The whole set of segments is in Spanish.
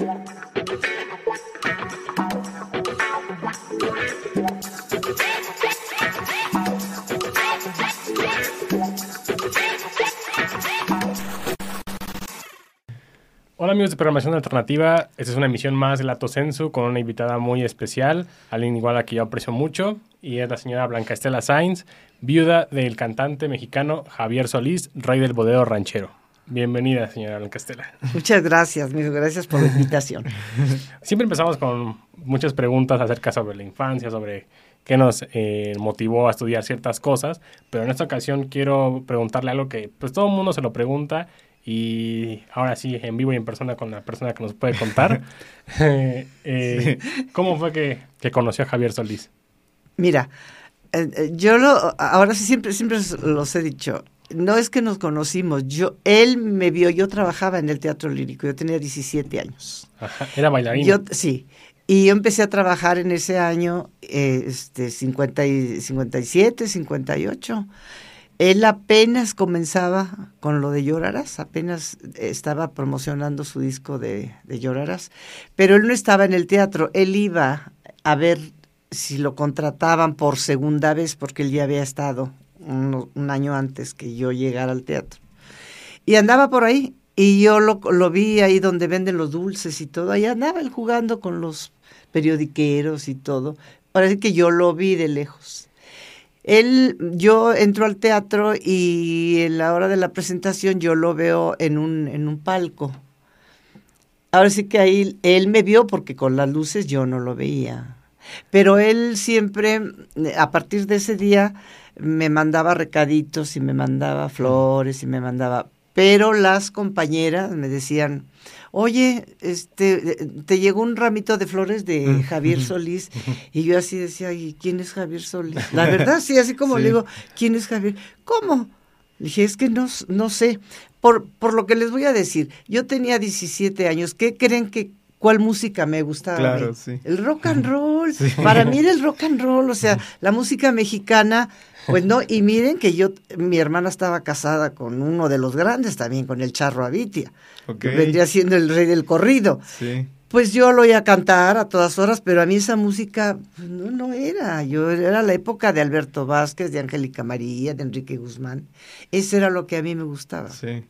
Hola amigos de Programación Alternativa, esta es una emisión más de Lato Sensu con una invitada muy especial, alguien igual a que yo aprecio mucho, y es la señora Blanca Estela Sainz, viuda del cantante mexicano Javier Solís, rey del bodeo ranchero. Bienvenida, señora Blanca Estela. Muchas gracias, amigo, gracias por la invitación. Siempre empezamos con muchas preguntas acerca sobre la infancia, sobre qué nos eh, motivó a estudiar ciertas cosas, pero en esta ocasión quiero preguntarle algo que pues todo el mundo se lo pregunta y ahora sí, en vivo y en persona con la persona que nos puede contar. eh, ¿Cómo fue que, que, conoció a Javier Solís? Mira, eh, yo lo, ahora sí siempre, siempre los he dicho, no es que nos conocimos, yo, él me vio, yo trabajaba en el teatro lírico, yo tenía 17 años. Ajá, era bailarina. Yo, sí, y yo empecé a trabajar en ese año, eh, este, 50 y, 57, 58. Él apenas comenzaba con lo de Llorarás, apenas estaba promocionando su disco de, de Llorarás, pero él no estaba en el teatro, él iba a ver si lo contrataban por segunda vez, porque él ya había estado un, un año antes que yo llegara al teatro. Y andaba por ahí, y yo lo, lo, vi ahí donde venden los dulces y todo, ahí andaba él jugando con los periodiqueros y todo. Parece que yo lo vi de lejos. Él, yo entro al teatro y en la hora de la presentación yo lo veo en un, en un palco. Ahora sí que ahí él me vio porque con las luces yo no lo veía. Pero él siempre, a partir de ese día, me mandaba recaditos y me mandaba flores y me mandaba... Pero las compañeras me decían, oye, este, te llegó un ramito de flores de Javier Solís. Y yo así decía, ¿y quién es Javier Solís? La verdad, sí, así como sí. le digo, ¿quién es Javier? ¿Cómo? Le dije, es que no, no sé. Por, por lo que les voy a decir, yo tenía 17 años. ¿Qué creen que cuál música me gustaba? Claro, sí. El rock and roll. Sí. Para mí era el rock and roll, o sea, la música mexicana pues no, y miren que yo, mi hermana estaba casada con uno de los grandes también, con el Charro Avitia, okay. que vendría siendo el rey del corrido. Sí. Pues yo lo oía cantar a todas horas, pero a mí esa música pues no, no era. Yo era la época de Alberto Vázquez, de Angélica María, de Enrique Guzmán. Eso era lo que a mí me gustaba. Sí.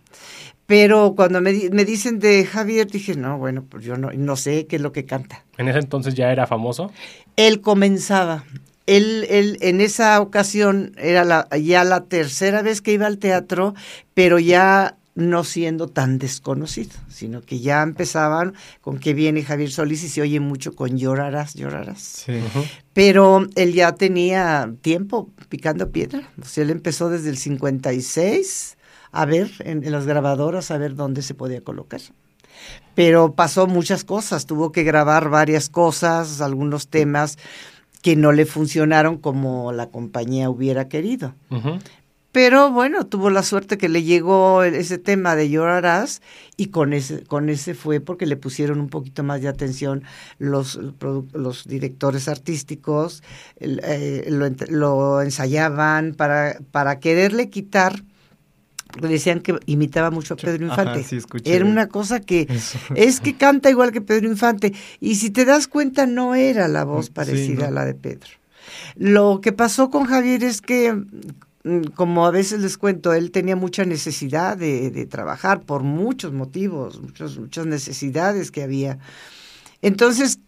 Pero cuando me, me dicen de Javier, dije, no, bueno, pues yo no, no sé qué es lo que canta. ¿En ese entonces ya era famoso? Él comenzaba él, él en esa ocasión era la, ya la tercera vez que iba al teatro, pero ya no siendo tan desconocido, sino que ya empezaban con que viene Javier Solís y se oye mucho con llorarás, llorarás. Sí. Uh -huh. Pero él ya tenía tiempo picando piedra, o sea, él empezó desde el 56 a ver en, en las grabadoras, a ver dónde se podía colocar pero pasó muchas cosas, tuvo que grabar varias cosas, algunos temas que no le funcionaron como la compañía hubiera querido. Uh -huh. Pero bueno, tuvo la suerte que le llegó ese tema de llorarás y con ese, con ese fue porque le pusieron un poquito más de atención los, los directores artísticos, eh, lo, lo, ensayaban para, para quererle quitar decían que imitaba mucho a Pedro Infante. Ajá, sí, era una cosa que Eso. es que canta igual que Pedro Infante. Y si te das cuenta, no era la voz parecida sí, no. a la de Pedro. Lo que pasó con Javier es que, mm, como a veces les cuento, él tenía mucha necesidad de, de trabajar por muchos motivos, muchos, muchas necesidades que había. Entonces,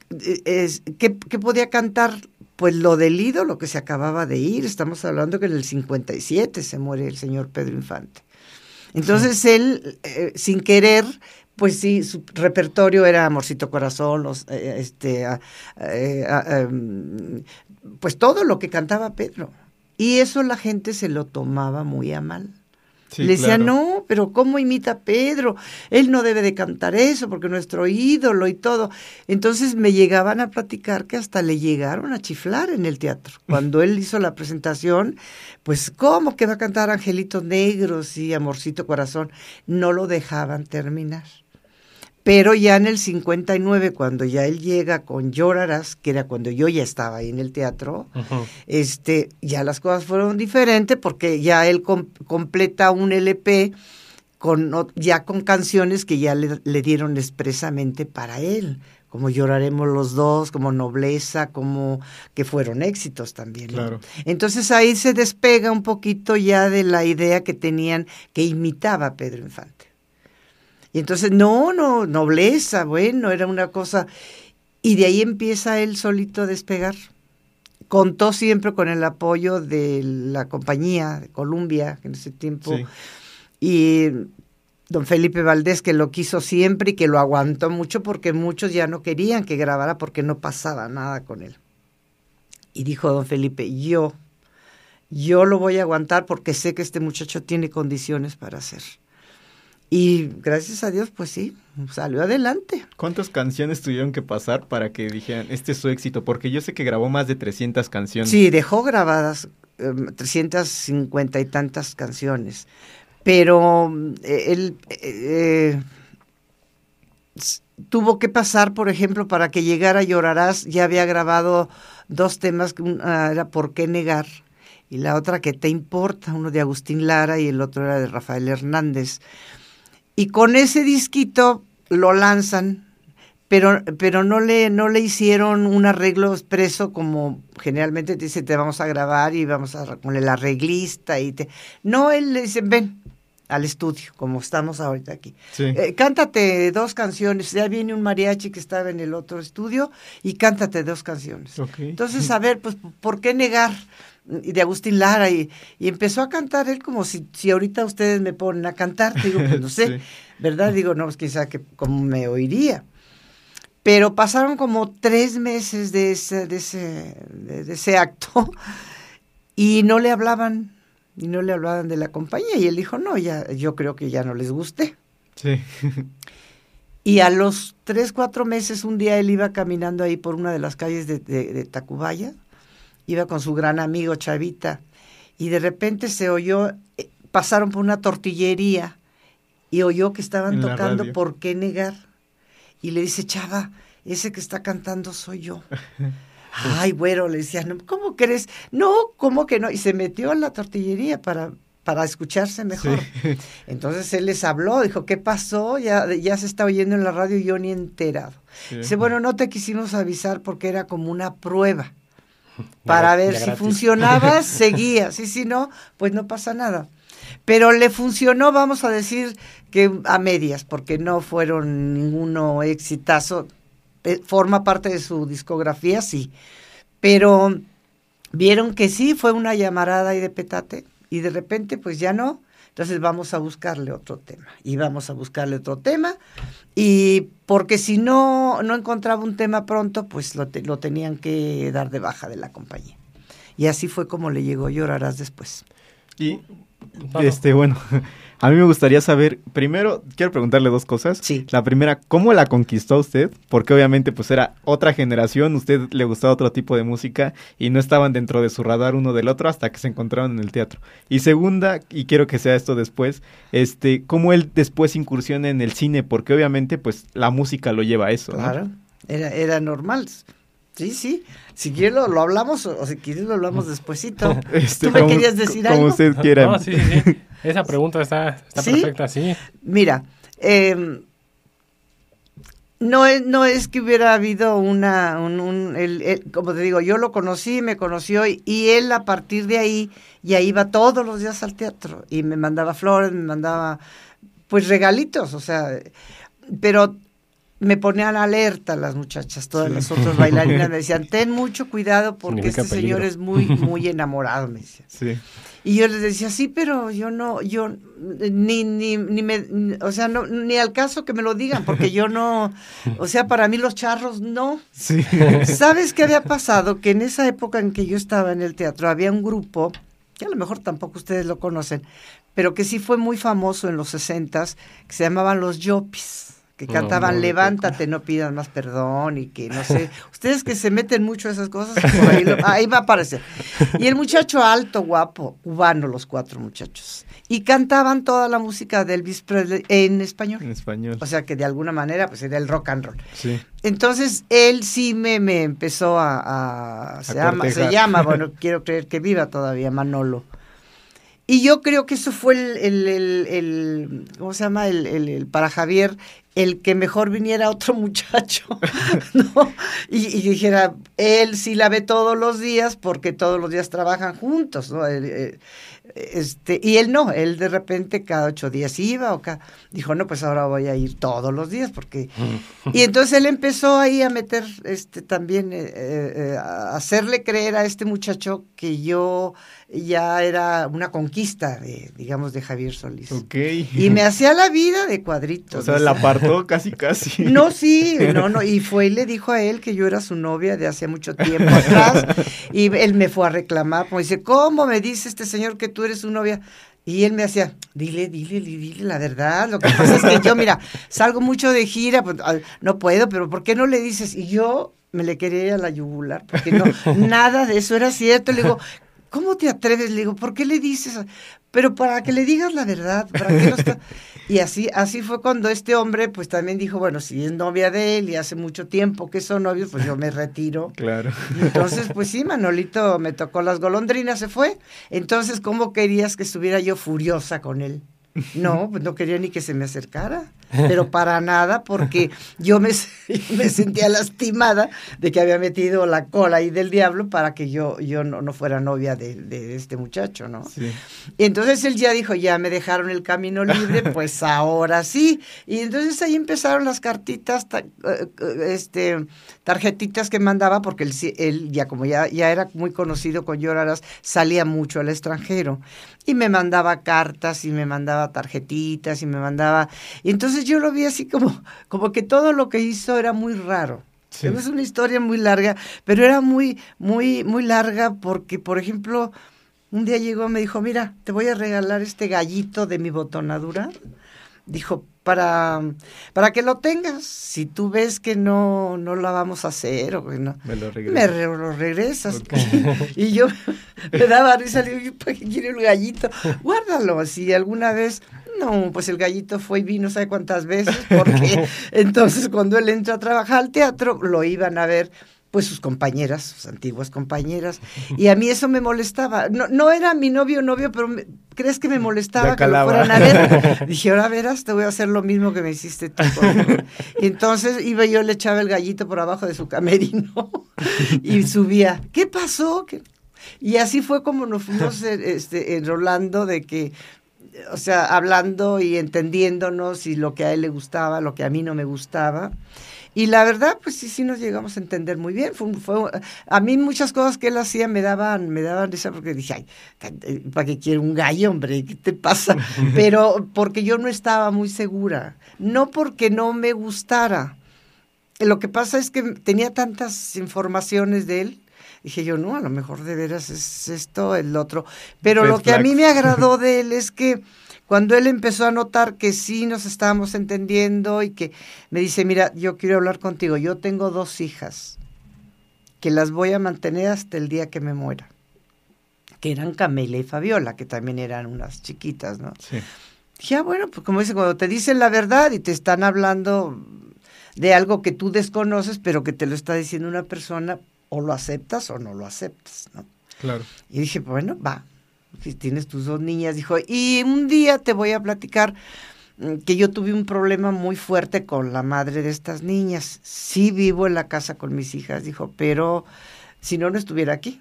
es, ¿qué, ¿qué podía cantar? pues lo del ídolo que se acababa de ir, estamos hablando que en el 57 se muere el señor Pedro Infante. Entonces él, eh, sin querer, pues sí, su repertorio era Amorcito Corazón, los, eh, este, eh, em, pues todo lo que cantaba Pedro. Y eso la gente se lo tomaba muy a mal. Sí, Le decía, claro. no, pero ¿cómo imita a Pedro? Él no debe de cantar eso porque nuestro ídolo y todo. Entonces me llegaban a platicar que hasta le llegaron a chiflar en el teatro. Cuando él hizo la presentación, pues ¿cómo que va a cantar Angelitos Negros y Amorcito Corazón? No lo dejaban terminar. Pero ya en el 59, cuando ya él llega con Llorarás, que era cuando yo ya estaba ahí en el teatro, uh -huh. este, ya las cosas fueron diferentes porque ya él com completa un LP con, ya con canciones que ya le, le dieron expresamente para él como Lloraremos los dos, como Nobleza, como que fueron éxitos también. Claro. Entonces ahí se despega un poquito ya de la idea que tenían que imitaba a Pedro Infante. Y entonces, no, no, Nobleza, bueno, era una cosa. Y de ahí empieza él solito a despegar. Contó siempre con el apoyo de la compañía de Columbia, en ese tiempo. Y don Felipe Valdés, que lo quiso siempre y que lo aguantó mucho porque muchos ya no querían que grabara porque no pasaba nada con él. Y dijo don Felipe, yo, yo lo voy a aguantar porque sé que este muchacho tiene condiciones para hacer. Y gracias a Dios, pues sí, salió adelante. ¿Cuántas canciones tuvieron que pasar para que dijeran, este es su éxito? Porque yo sé que grabó más de 300 canciones. Sí, dejó grabadas 350 em, y tantas canciones pero eh, él eh, tuvo que pasar, por ejemplo, para que llegara Llorarás, ya había grabado dos temas, una era ¿Por qué negar? y la otra ¿Qué te importa? Uno de Agustín Lara y el otro era de Rafael Hernández. Y con ese disquito lo lanzan, pero, pero no, le, no le hicieron un arreglo expreso como generalmente te dice, te vamos a grabar y vamos a con el arreglista y te... No, él le dice, ven, al estudio, como estamos ahorita aquí. Eh, cántate dos canciones, ya viene un mariachi que estaba en el otro estudio y cántate dos canciones. Entonces, a ver, pues, ¿por qué negar? Y de Agustín Lara, y, y, empezó a cantar él como si, si ahorita ustedes me ponen a cantar, digo, pues no sé, ¿verdad? Digo, no, pues quizá que como me oiría. Pero pasaron como tres meses de ese, de ese, de ese acto y no le hablaban y no le hablaban de la compañía y él dijo, no, ya, yo creo que ya no les guste. Sí. y a los tres, cuatro meses, un día él iba caminando ahí por una de las calles de, de, Tacubaya, iba con su gran amigo Chavita, y de repente se oyó, eh, pasaron por una tortillería y oyó que estaban tocando ¿Por qué negar? Y le dice, Chava, ese que está cantando soy yo. Ay, bueno, le decía, no, ¿cómo crees? No, ¿cómo que no? Y se metió en la tortillería para, para escucharse mejor. Entonces él les habló, dijo, ¿qué pasó? Ya, ya se está oyendo en la radio y yo ni enterado. Dice, bueno, no te quisimos avisar porque era como una prueba. Para ver si funcionaba, seguía. Sí, si no, pues no pasa nada. Pero le funcionó, vamos a decir que a medias, porque no fueron ninguno exitazo eh, forma parte de su discografía, sí. Pero vieron que sí, fue una llamarada y de petate, y de repente pues ya no. Entonces vamos a buscarle otro tema. Y vamos a buscarle otro tema. Y porque si no, no encontraba un tema pronto, pues lo, lo tenían que dar de baja de la compañía. Y así fue como le llegó Llorarás después. Y este, bueno, a mí me gustaría saber, primero, quiero preguntarle dos cosas. Sí. La primera, ¿cómo la conquistó usted? Porque obviamente pues era otra generación, usted le gustaba otro tipo de música y no estaban dentro de su radar uno del otro hasta que se encontraron en el teatro. Y segunda, y quiero que sea esto después, este, ¿cómo él después incursiona en el cine? Porque obviamente pues la música lo lleva a eso. Claro, era, era normal. Sí, sí. Si quieres lo, hablamos o si quieres lo hablamos despuesito. Este, ¿Tú me querías decir algo? Como usted quiera. No, sí, sí. Esa pregunta está, está perfecta, sí. Mira, eh, no, es, no es que hubiera habido una, un, el, como te digo, yo lo conocí, me conoció y, y, él a partir de ahí ya iba todos los días al teatro y me mandaba flores, me mandaba pues regalitos, o sea, pero me ponían alerta las muchachas, todas las otras bailarinas me decían, ten mucho cuidado porque este señor es muy, muy enamorado, me decían. Sí. Y yo les decía, sí, pero yo no, yo ni, ni, ni me, o sea, no, ni al caso que me lo digan, porque yo no, o sea, para mí los charros no. Sí. ¿Sabes qué había pasado? Que en esa época en que yo estaba en el teatro había un grupo, que a lo mejor tampoco ustedes lo conocen, pero que sí fue muy famoso en los sesentas, que se llamaban los Yopis que cantaban Levántate, no pidas más perdón y que no sé, ustedes que se meten mucho a esas cosas, ahí, va a aparecer. Y el muchacho alto, guapo, cubano los cuatro muchachos, y cantaban toda la música de Elvis Presley en español. En español. O sea que de alguna manera pues era el rock and roll. Sí. Entonces él sí me, me empezó a, se, llama, se llama, bueno, quiero creer que viva todavía Manolo Y yo creo que eso fue el, el, el, el ¿cómo se llama? El, para Javier, el que mejor viniera otro muchacho, ¿no? Y, y, dijera, él sí la ve todos los días porque todos los días trabajan juntos, ¿no? Eh, este, y él no, él de repente cada ocho días iba o cada, dijo, no, pues ahora voy a ir todos los días porque... y entonces él empezó ahí a meter, este, también, eh, eh, a hacerle creer a este muchacho que yo ya era una conquista, de, digamos, de Javier Solís. Ok. Y me hacía la vida de cuadritos. O sea, la apartó casi, casi. No, sí, no, no, y fue y le dijo a él que yo era su novia de hace mucho tiempo atrás, y él me fue a reclamar, como dice, ¿cómo me dice este señor que tú eres su novia? Y él me hacía, dile, dile, dile la verdad. Lo que pasa es que yo, mira, salgo mucho de gira, pues, no puedo, pero ¿por qué no le dices? Y yo me le quería ir a la yugular, porque no, nada de eso era cierto. Le digo, ¿cómo te atreves? Le digo, ¿por qué le dices? Pero para que le digas la verdad, ¿para qué no está? Y así, así fue cuando este hombre, pues también dijo, bueno, si es novia de él y hace mucho tiempo que son novios, pues yo me retiro. Claro. Y entonces, pues sí, Manolito me tocó las golondrinas, se fue. Entonces, ¿cómo querías que estuviera yo furiosa con él? No, pues no quería ni que se me acercara, pero para nada, porque yo me, me, sentía lastimada de que había metido la cola ahí del diablo para que yo, yo no, no fuera novia de, de, este muchacho, ¿no? Sí. Y entonces él ya dijo, ya me dejaron el camino libre, pues ahora sí. Y entonces ahí empezaron las cartitas, este, tarjetitas que mandaba, porque él, él ya como ya, ya era muy conocido con Lloraras, salía mucho al extranjero. Y me mandaba cartas y me mandaba tarjetitas y me mandaba... Y entonces yo lo vi así como, como que todo lo que hizo era muy raro. Sí. Es una historia muy larga, pero era muy, muy, muy larga porque, por ejemplo, un día llegó y me dijo, mira, te voy a regalar este gallito de mi botonadura. Dijo, para, para que lo tengas. Si tú ves que no, no la vamos a hacer o que no, me lo regresas. Me re, lo regresas. Okay. y yo me daba risa, le digo, ¿para qué quiere el gallito? Guárdalo, si alguna vez... No, pues el gallito fue y vino, ¿sabe cuántas veces? Porque entonces cuando él entró a trabajar al teatro, lo iban a ver pues sus compañeras, sus antiguas compañeras, y a mí eso me molestaba. No, no era mi novio o novio, pero me, ¿crees que me molestaba que lo fueran a ver? Dije, ahora verás, te voy a hacer lo mismo que me hiciste tú. y entonces iba yo, le echaba el gallito por abajo de su camerino y subía. ¿Qué pasó? ¿Qué? Y así fue como nos fuimos este, enrolando de que o sea, hablando y entendiéndonos y lo que a él le gustaba, lo que a mí no me gustaba. Y la verdad, pues sí, sí nos llegamos a entender muy bien. Fue, fue, a mí muchas cosas que él hacía me daban, me daban risa porque dije, ay, ¿para qué quiere un gallo, hombre? ¿Qué te pasa? Pero porque yo no estaba muy segura. No porque no me gustara. Lo que pasa es que tenía tantas informaciones de él dije yo, no, a lo mejor de veras es esto, el otro. Pero Red lo que flags. a mí me agradó de él es que cuando él empezó a notar que sí nos estábamos entendiendo y que me dice, mira, yo quiero hablar contigo, yo tengo dos hijas que las voy a mantener hasta el día que me muera, que eran Camila y Fabiola, que también eran unas chiquitas, ¿no? Sí. Dije, ah, bueno, pues como dice, cuando te dicen la verdad y te están hablando de algo que tú desconoces, pero que te lo está diciendo una persona, o lo aceptas o no lo aceptas, ¿no? Claro. Y dije, bueno, va, si tienes tus dos niñas, dijo, y un día te voy a platicar que yo tuve un problema muy fuerte con la madre de estas niñas. Sí vivo en la casa con mis hijas, dijo, pero si no, no estuviera aquí.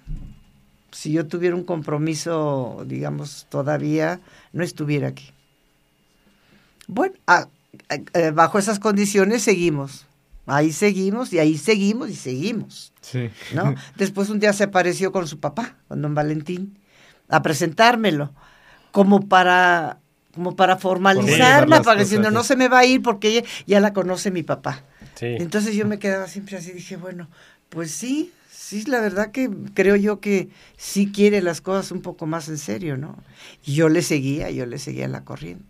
Si yo tuviera un compromiso, digamos, todavía, no estuviera aquí. Bueno, a, a, bajo esas condiciones seguimos. Ahí seguimos y ahí seguimos y seguimos. Sí. ¿no? Después un día se apareció con su papá, con don Valentín, a presentármelo, como para, como para formalizarla, para diciendo, no se me va a ir porque ella ya la conoce mi papá. Sí. Entonces yo me quedaba siempre así, dije, bueno, pues sí, sí, la verdad que creo yo que sí quiere las cosas un poco más en serio, ¿no? Y yo le seguía, yo le seguía la corriente.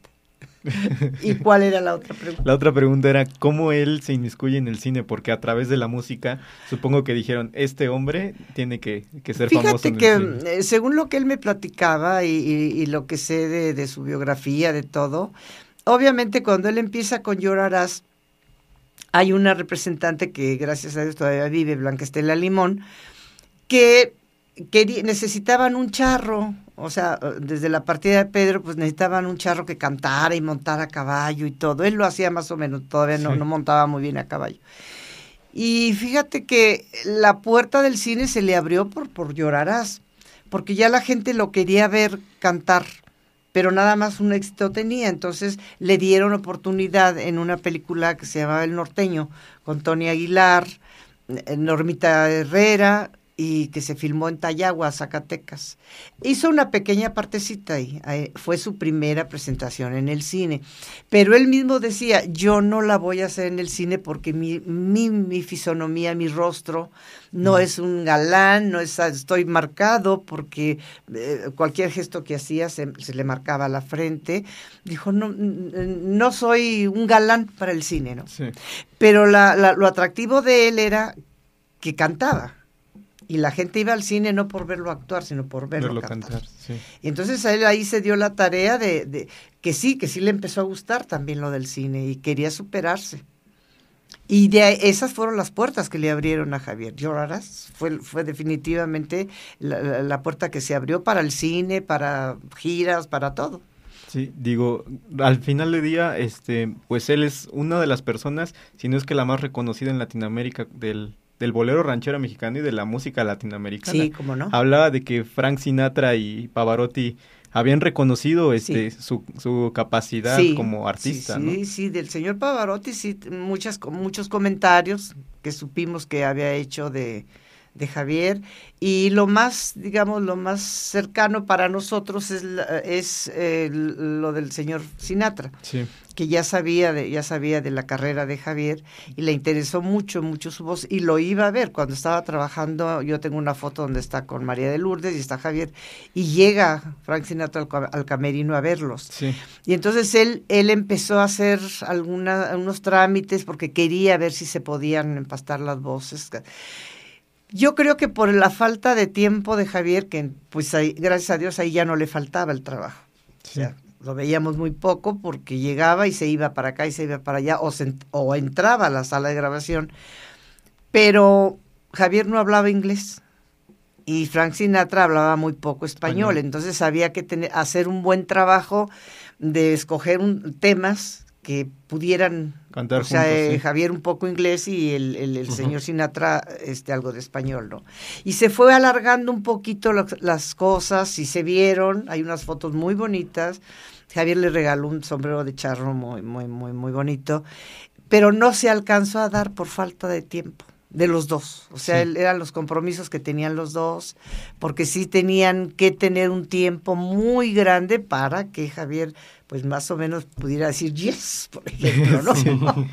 ¿Y cuál era la otra pregunta? La otra pregunta era cómo él se inmiscuye en el cine, porque a través de la música supongo que dijeron, este hombre tiene que, que ser Fíjate famoso en que el cine. Eh, según lo que él me platicaba y, y, y lo que sé de, de, su biografía, de todo, obviamente cuando él empieza con Llorarás, hay una representante que gracias a Dios todavía vive, Blanca Estela Limón, que, que necesitaban un charro O sea, desde la partida de Pedro, pues necesitaban un charro que cantara y montara a caballo y todo. Él lo hacía más o menos, todavía no, no montaba muy bien a caballo. Y fíjate que la puerta del cine se le abrió por, por Llorarás, porque ya la gente lo quería ver cantar, pero nada más un éxito tenía. Entonces le dieron oportunidad en una película que se llamaba El Norteño, con Tony Aguilar, eh, Normita Herrera, y que se filmó en Tayagua, Zacatecas. Hizo una pequeña partecita ahí, fue su primera presentación en el cine, pero él mismo decía, yo no la voy a hacer en el cine porque mi, mi, fisonomía, mi rostro no es un galán, no es, estoy marcado porque eh, cualquier gesto que hacía se, le marcaba la frente. Dijo, no, no soy un galán para el cine, ¿no? Pero lo atractivo de él era que cantaba y la gente iba al cine no por verlo actuar, sino por verlo, cantar. Y entonces él ahí se dio la tarea de, que sí, que sí le empezó a gustar también lo del cine y quería superarse. Y de esas fueron las puertas que le abrieron a Javier Lloraras. Fue, fue definitivamente la, puerta que se abrió para el cine, para giras, para todo. Sí, digo, al final del día, este, pues él es una de las personas, si no es que la más reconocida en Latinoamérica del, del bolero ranchero mexicano y de la música latinoamericana. Sí, cómo no. Hablaba de que Frank Sinatra y Pavarotti habían reconocido este su, su capacidad como artista. Sí, sí, sí, del señor Pavarotti sí, muchas, muchos comentarios que supimos que había hecho de, de Javier y lo más, digamos, lo más cercano para nosotros es, es eh, lo del señor Sinatra, que ya sabía, de, ya sabía de la carrera de Javier y le interesó mucho, mucho su voz y lo iba a ver cuando estaba trabajando. Yo tengo una foto donde está con María de Lourdes y está Javier y llega Frank Sinatra al, camerino a verlos. Y entonces él, él empezó a hacer alguna, unos trámites porque quería ver si se podían empastar las voces. Yo creo que por la falta de tiempo de Javier, que pues ahí, gracias a Dios ahí ya no le faltaba el trabajo. O sea, lo veíamos muy poco porque llegaba y se iba para acá y se iba para allá o, o entraba a la sala de grabación. Pero Javier no hablaba inglés y Frank Sinatra hablaba muy poco español, entonces había que tener, hacer un buen trabajo de escoger un, temas que pudieran cantar o sea, eh, Javier un poco inglés y el, el, señor Sinatra este algo de español, ¿no? Y se fue alargando un poquito las cosas y se vieron, hay unas fotos muy bonitas. Javier le regaló un sombrero de charro muy muy muy muy bonito, pero no se alcanzó a dar por falta de tiempo de los dos. O sea, eran los compromisos que tenían los dos, porque sí tenían que tener un tiempo muy grande para que Javier, pues más o menos pudiera decir yes, por ejemplo, ¿no?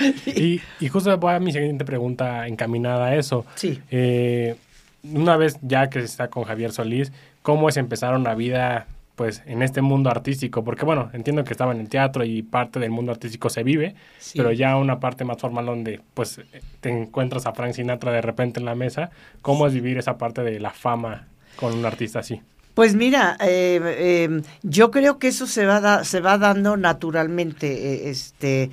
y, y, justo voy a mi siguiente pregunta encaminada a eso. Sí. Eh, una vez ya que está con Javier Solís, ¿cómo es empezar una vida pues en este mundo artístico, porque bueno, entiendo que estaba en el teatro y parte del mundo artístico se vive, pero ya una parte más formal donde pues te encuentras a Frank Sinatra de repente en la mesa, ¿cómo es vivir esa parte de la fama con un artista así? Pues mira, eh, em, yo creo que eso se va, se va dando naturalmente. Eh, este,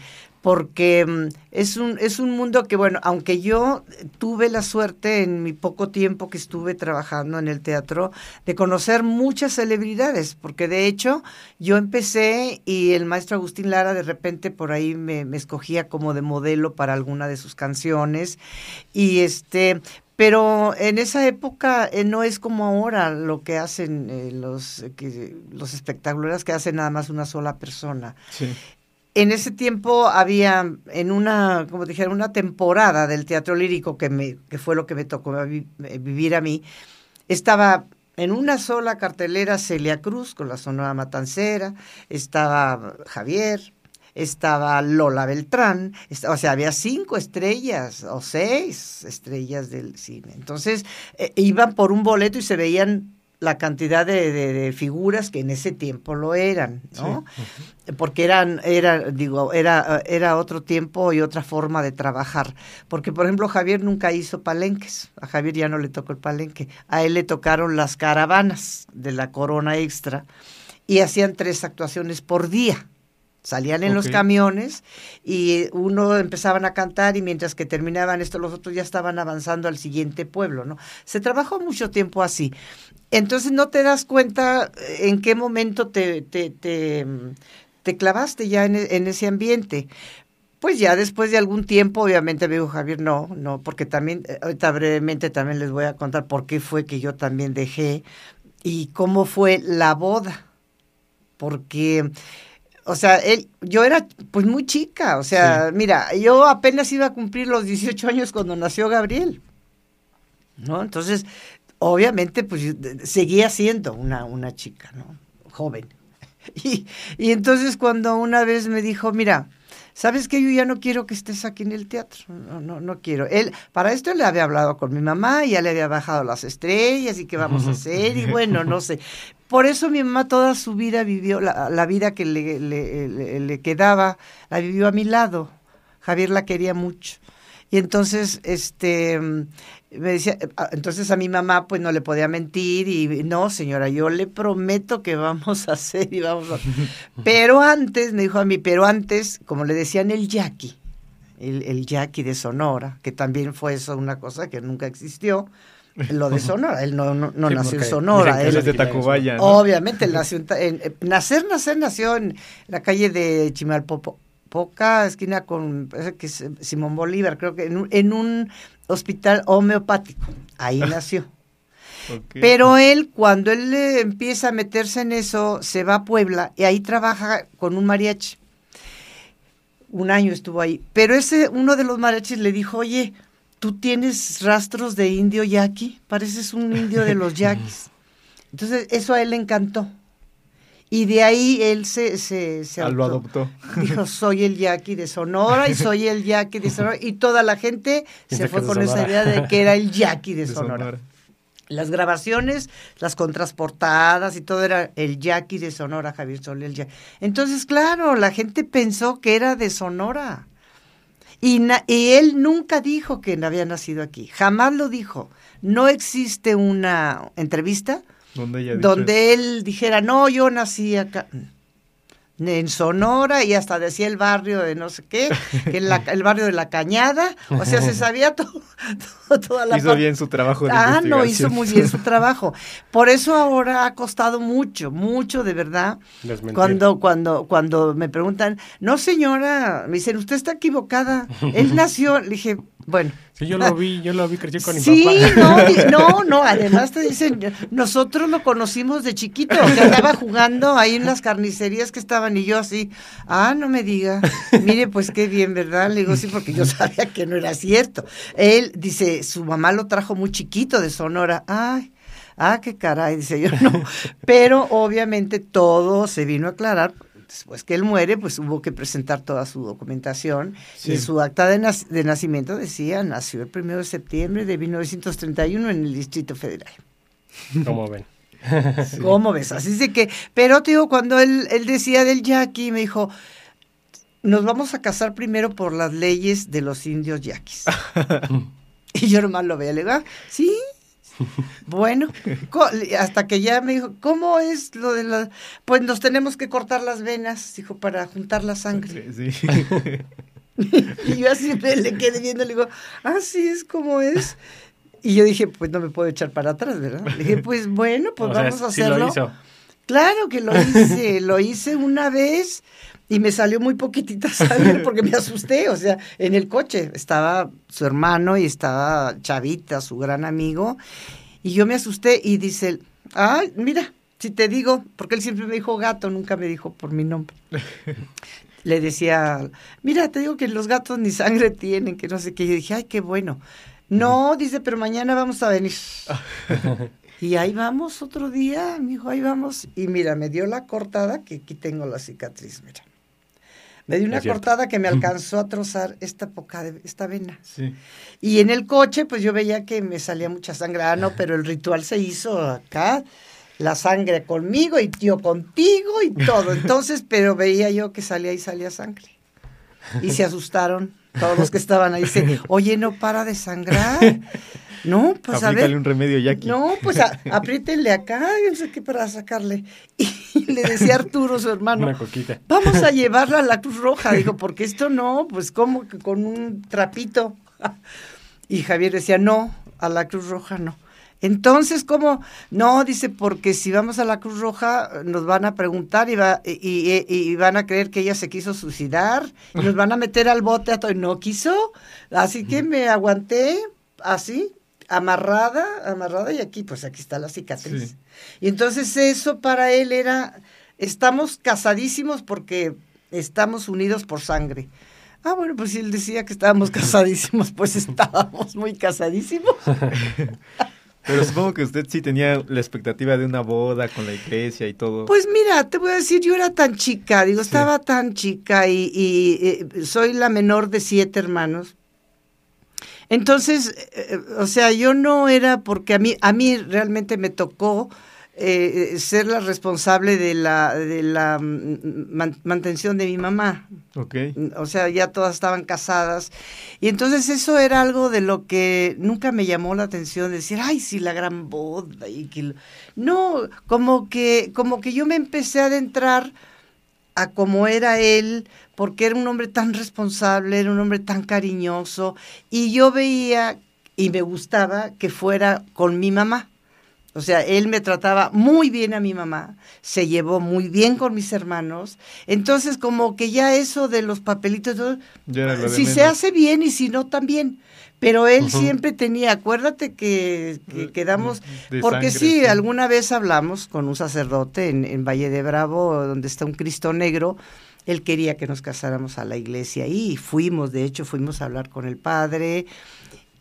porque mm, es un, es un mundo que, bueno, aunque yo tuve la suerte en mi poco tiempo que estuve trabajando en el teatro de conocer muchas celebridades, porque de hecho yo empecé y el maestro Agustín Lara de repente por ahí me, escogía como de modelo para alguna de sus canciones y este, pero en esa época eh, no es como ahora lo que hacen eh, los, que, los espectáculos que hacen nada más una sola persona. Sí en ese tiempo había en una, como dijera, una temporada del teatro lírico que me, que fue lo que me tocó vivir a mí, estaba en una sola cartelera Celia Cruz con la Sonora Matancera, estaba Javier, estaba Lola Beltrán, o sea, había cinco estrellas o seis estrellas del cine. Entonces, eh, iban por un boleto y se veían la cantidad de, figuras que en ese tiempo lo eran, ¿no? Porque eran, era, digo, era, era otro tiempo y otra forma de trabajar. Porque, por ejemplo, Javier nunca hizo palenques. A Javier ya no le tocó el palenque. A él le tocaron las caravanas de la Corona Extra y hacían tres actuaciones por día. Salían en los camiones y uno empezaban a cantar y mientras que terminaban esto, los otros ya estaban avanzando al siguiente pueblo, ¿no? Se trabajó mucho tiempo así. Entonces no te das cuenta eh, en qué momento te, te, te, mm, te clavaste ya en, e- en ese ambiente. Pues ya después de algún tiempo, obviamente me dijo Javier, no, no, porque también, eh, ahorita brevemente también les voy a contar por qué fue que yo también dejé y cómo fue la boda. Porque, o sea, él, yo era pues muy chica, o sea, mira, yo apenas iba a cumplir los 18 años cuando nació Gabriel. ¿No? Entonces, obviamente, pues seguía siendo una, una chica, ¿no? Joven. Y, y entonces cuando una vez me dijo, mira, ¿sabes qué? Yo ya no quiero que estés aquí en el teatro. No, no, no quiero. Él, para esto le había hablado con mi mamá, ya le había bajado las estrellas y qué vamos a hacer, y bueno, no sé. Por eso mi mamá toda su vida vivió, la, la vida que le, le- le- le quedaba, la vivió a mi lado. Javier la quería mucho. Y entonces, este, mm, me decía, ah, entonces a mi mamá pues no le podía mentir y no, señora, yo le prometo que vamos a hacer y vamos a... Pero antes, me dijo a mí, pero antes, como le decían el yaqui, el, el yaqui de Sonora, que también fue eso una cosa que nunca existió, lo de Sonora, él no, no, no Sí, nació en Sonora, él- Él es de Tacubaya. ¿no? Obviamente, él nació en, en- nacer, nacer, nació en la calle de Chimalpoca, esquina con que es, eh, Simón Bolívar, creo que en un, en un hospital homeopático. Ahí nació. Pero él, cuando él eh, empieza a meterse en eso, se va a Puebla y ahí trabaja con un mariachi. Un año estuvo ahí. Pero ese, uno de los mariachis le dijo, oye, tú tienes rastros de indio yaqui, pareces un indio de los yaquis. Entonces, eso a él le encantó. Y de ahí él se, se, se Ah, lo auto- adoptó. Dijo, soy el yaqui de Sonora y soy el yaqui de Sonora. Y toda la gente se fue con esa idea de que era el yaqui de, de Sonora. Sonora. Las grabaciones, las contrasportadas y todo era el yaqui de Sonora, Javier Sol, el yaqui. Entonces, claro, la gente pensó que era de Sonora. Y, na- y él nunca dijo que había nacido aquí, jamás lo dijo. No existe una entrevista Donde donde él dijera, no, yo nací acá en Sonora y hasta decía el barrio de no sé qué, que en la- el barrio de la Cañada, o sea, se sabía todo, todo- toda la Hizo bien su trabajo de Ah, no, hizo muy bien su trabajo. Por eso ahora ha costado mucho, mucho de verdad. Cuando, cuando, cuando me preguntan, no señora, me dicen, usted está equivocada. Él nació, le dije, bueno. Sí, yo lo vi, yo lo vi, crecí con mi Sí, papá. no, di- no, no, además te dicen, nosotros lo conocimos de chiquito, que andaba jugando ahí en las carnicerías que estaban y yo así, ah, no me diga, mire, pues qué bien, ¿verdad? Le digo, sí, porque yo sabía que no era cierto. Él dice, su mamá lo trajo muy chiquito de Sonora, ay. Ah, qué caray, dice yo, no. Pero obviamente todo se vino a aclarar. Después que él muere, pues hubo que presentar toda su documentación. Y Sí. su acta de, nac- de nacimiento decía, nació el primero de septiembre de 1931 en el Distrito Federal. Como ven. ¿Cómo ves? Así es de que, pero te digo, cuando él, él decía del yaqui, me dijo, nos vamos a casar primero por las leyes de los indios yaquis. y yo nomás lo veía, le digo, "Ah, sí, bueno, hasta que ya me dijo, ¿cómo es lo de la...? Pues nos tenemos que cortar las venas, dijo, para juntar la sangre. Sí. Y yo así me le quedé viendo, le digo, así es como es. Y yo dije, pues no me puedo echar para atrás, ¿verdad? Le dije, pues bueno, pues O sea, vamos a sí hacerlo. lo hizo. Claro que lo hice, lo hice una vez y me salió muy poquitita sangre porque me asusté, o sea, en el coche estaba su hermano y estaba Chavita, su gran amigo, y yo me asusté y dice, ay, mira, si te digo, porque él siempre me dijo gato, nunca me dijo por mi nombre. Le decía, mira, te digo que los gatos ni sangre tienen, que no sé qué. Yo dije, ay, qué bueno. No, dice, pero mañana vamos a venir. Y ahí vamos otro día, me dijo, ahí vamos. Y mira, me dio la cortada, que aquí tengo la cicatriz, mira. Me dio una cortada que me alcanzó a trozar esta poca de, esta vena. Sí. Y en el coche, pues yo veía que me salía mucha sangre. Ah, no, pero el ritual se hizo acá, la sangre conmigo y yo contigo y todo. Entonces, pero veía yo que salía y salía sangre. Y se asustaron todos los que estaban ahí. Dice, oye, no para de sangrar. No, pues a ver. un remedio Jackie. No, pues a- apriétenle acá, yo no sé qué para sacarle. Y le decía Arturo, su hermano, Una coquita. vamos a llevarla a la Cruz Roja. Dijo, porque esto no, pues como que con un trapito. Y Javier decía, no, a la Cruz Roja no. Entonces, ¿cómo? No, dice, porque si vamos a la Cruz Roja nos van a preguntar y, va, y, y- y van a creer que ella se quiso suicidar y nos van a meter al bote a todo. Y no quiso, así que me aguanté así, amarrada, amarrada y aquí, pues aquí está la cicatriz. Sí. Y entonces eso para él era, estamos casadísimos porque estamos unidos por sangre. Ah, bueno, pues si él decía que estábamos casadísimos, pues estábamos muy casadísimos. Pero supongo que usted sí tenía la expectativa de una boda con la iglesia y todo. Pues mira, te voy a decir, yo era tan chica, digo, Sí. estaba tan chica y, y, eh, soy la menor de siete hermanos. Entonces, eh, o sea, yo no era porque a mí, a mí realmente me tocó eh, eh, ser la responsable de la, de la mm, man- mantención de mi mamá. ok. O sea, ya todas estaban casadas. Y entonces eso era algo de lo que nunca me llamó la atención, decir, ay, sí, la gran boda. Y que... lo-". No, como que, como que yo me empecé a adentrar a cómo era él, porque era un hombre tan responsable, era un hombre tan cariñoso, y yo veía y me gustaba que fuera con mi mamá. O sea, él me trataba muy bien a mi mamá, se llevó muy bien con mis hermanos. Entonces, como que ya eso de los papelitos, todo, de si se hace bien y si no, también. Pero él siempre tenía, acuérdate que, que quedamos, De porque sangre, sí, alguna vez hablamos con un sacerdote en, en Valle de Bravo, donde está un Cristo negro. Él quería que nos casáramos a la iglesia y fuimos, de hecho, fuimos a hablar con el padre.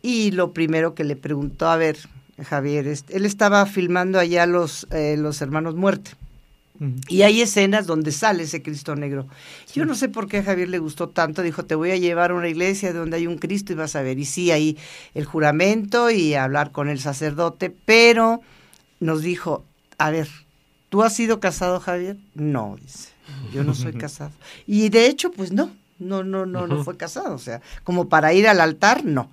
Y lo primero que le preguntó, a ver, Javier, este, él estaba filmando allá los, eh, los hermanos muerte. Y hay escenas donde sale ese Cristo negro. Yo no sé por qué a Javier le gustó tanto. Dijo, te voy a llevar a una iglesia donde hay un Cristo y vas a ver. Y sí, ahí el juramento y hablar con el sacerdote. Pero nos dijo, a ver, ¿tú has sido casado, Javier? No, dice, yo no soy casado. Y de hecho, pues no, no, no, no, no fue casado. O sea, como para ir al altar, no.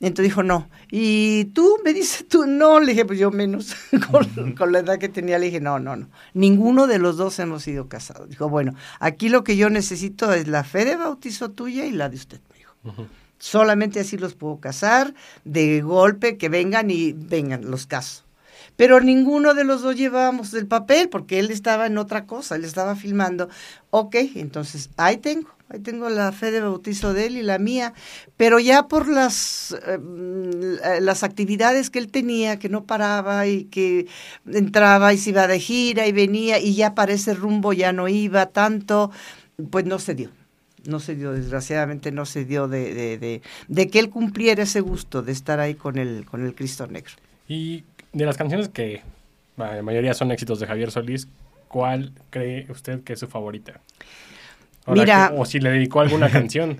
Entonces dijo, no. Y tú me dices, tú no. Le dije, pues yo menos. con, con la edad que tenía, le dije, no, no, no. Ninguno de los dos hemos sido casados. Dijo, bueno, aquí lo que yo necesito es la fe de bautizo tuya y la de usted, me dijo. Solamente así los puedo casar, de golpe, que vengan y vengan, los caso. Pero ninguno de los dos llevábamos el papel porque él estaba en otra cosa, él estaba filmando. Ok, entonces ahí tengo, ahí tengo la fe de bautizo de él y la mía, pero ya por las, eh, mm, las actividades que él tenía, que no paraba y que entraba y se iba de gira y venía y ya para ese rumbo ya no iba tanto, pues no se dio. No se dio, desgraciadamente no se dio de, de, de, de que él cumpliera ese gusto de estar ahí con el, con el Cristo Negro. Y de las canciones que bueno, la mayoría son éxitos de Javier Solís, ¿cuál cree usted que es su favorita? Mira- que- o si le dedicó alguna canción.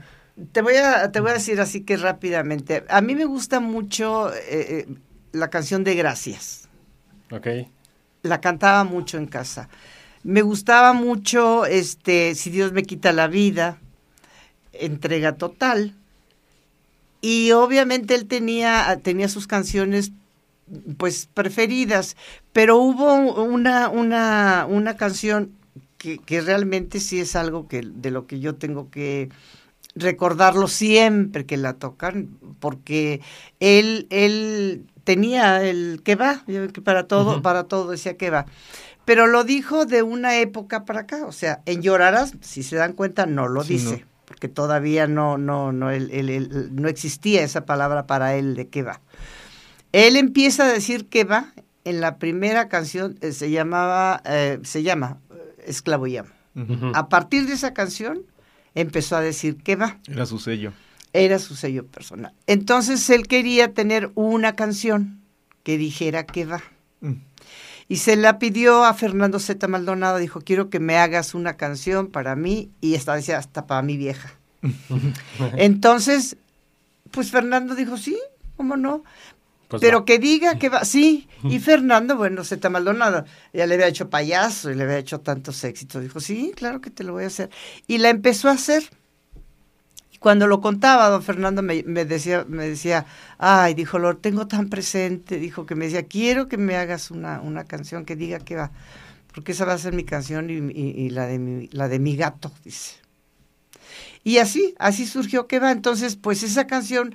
Te voy a, te voy a decir así que rápidamente. A mí me gusta mucho eh, eh, la canción de Gracias. Ok. La cantaba mucho en casa. Me gustaba mucho, este, Si Dios me quita la vida, entrega total. Y obviamente él tenía, tenía sus canciones pues preferidas, pero hubo una, una, una canción que, que realmente sí es algo que, de lo que yo tengo que recordarlo siempre que la tocan, porque él, él tenía el que va, para todo, para todo decía que va. Pero lo dijo de una época para acá, o sea, en Llorarás, si se dan cuenta, no lo Sí, dice, no. porque todavía no, no, no, él- él- él- no existía esa palabra para él de que va. Él empieza a decir que va en la primera canción, eh, se llamaba, eh, se llama eh, Esclavo Llama. A partir de esa canción empezó a decir que va, Era su sello. era su sello personal. Entonces él quería tener una canción que dijera que va. Mm. Y se la pidió a Fernando Z. Maldonado, dijo, quiero que me hagas una canción para mí, y esta decía, hasta para mi vieja. Entonces, pues Fernando dijo, sí, ¿cómo no? Pues Pero va. que diga que va, sí. Y Fernando, bueno, Z. Maldonado, ya le había hecho payaso y le había hecho tantos éxitos. Dijo, sí, claro que te lo voy a hacer. Y la empezó a hacer. Y cuando lo contaba, don Fernando me, me decía, me decía, ay, dijo, lo tengo tan presente. Dijo que me decía, quiero que me hagas una, una canción que diga que va. porque esa va a ser mi canción y, y- y la, de mi, la de mi gato, dice. Y así, así surgió que va. Entonces, pues esa canción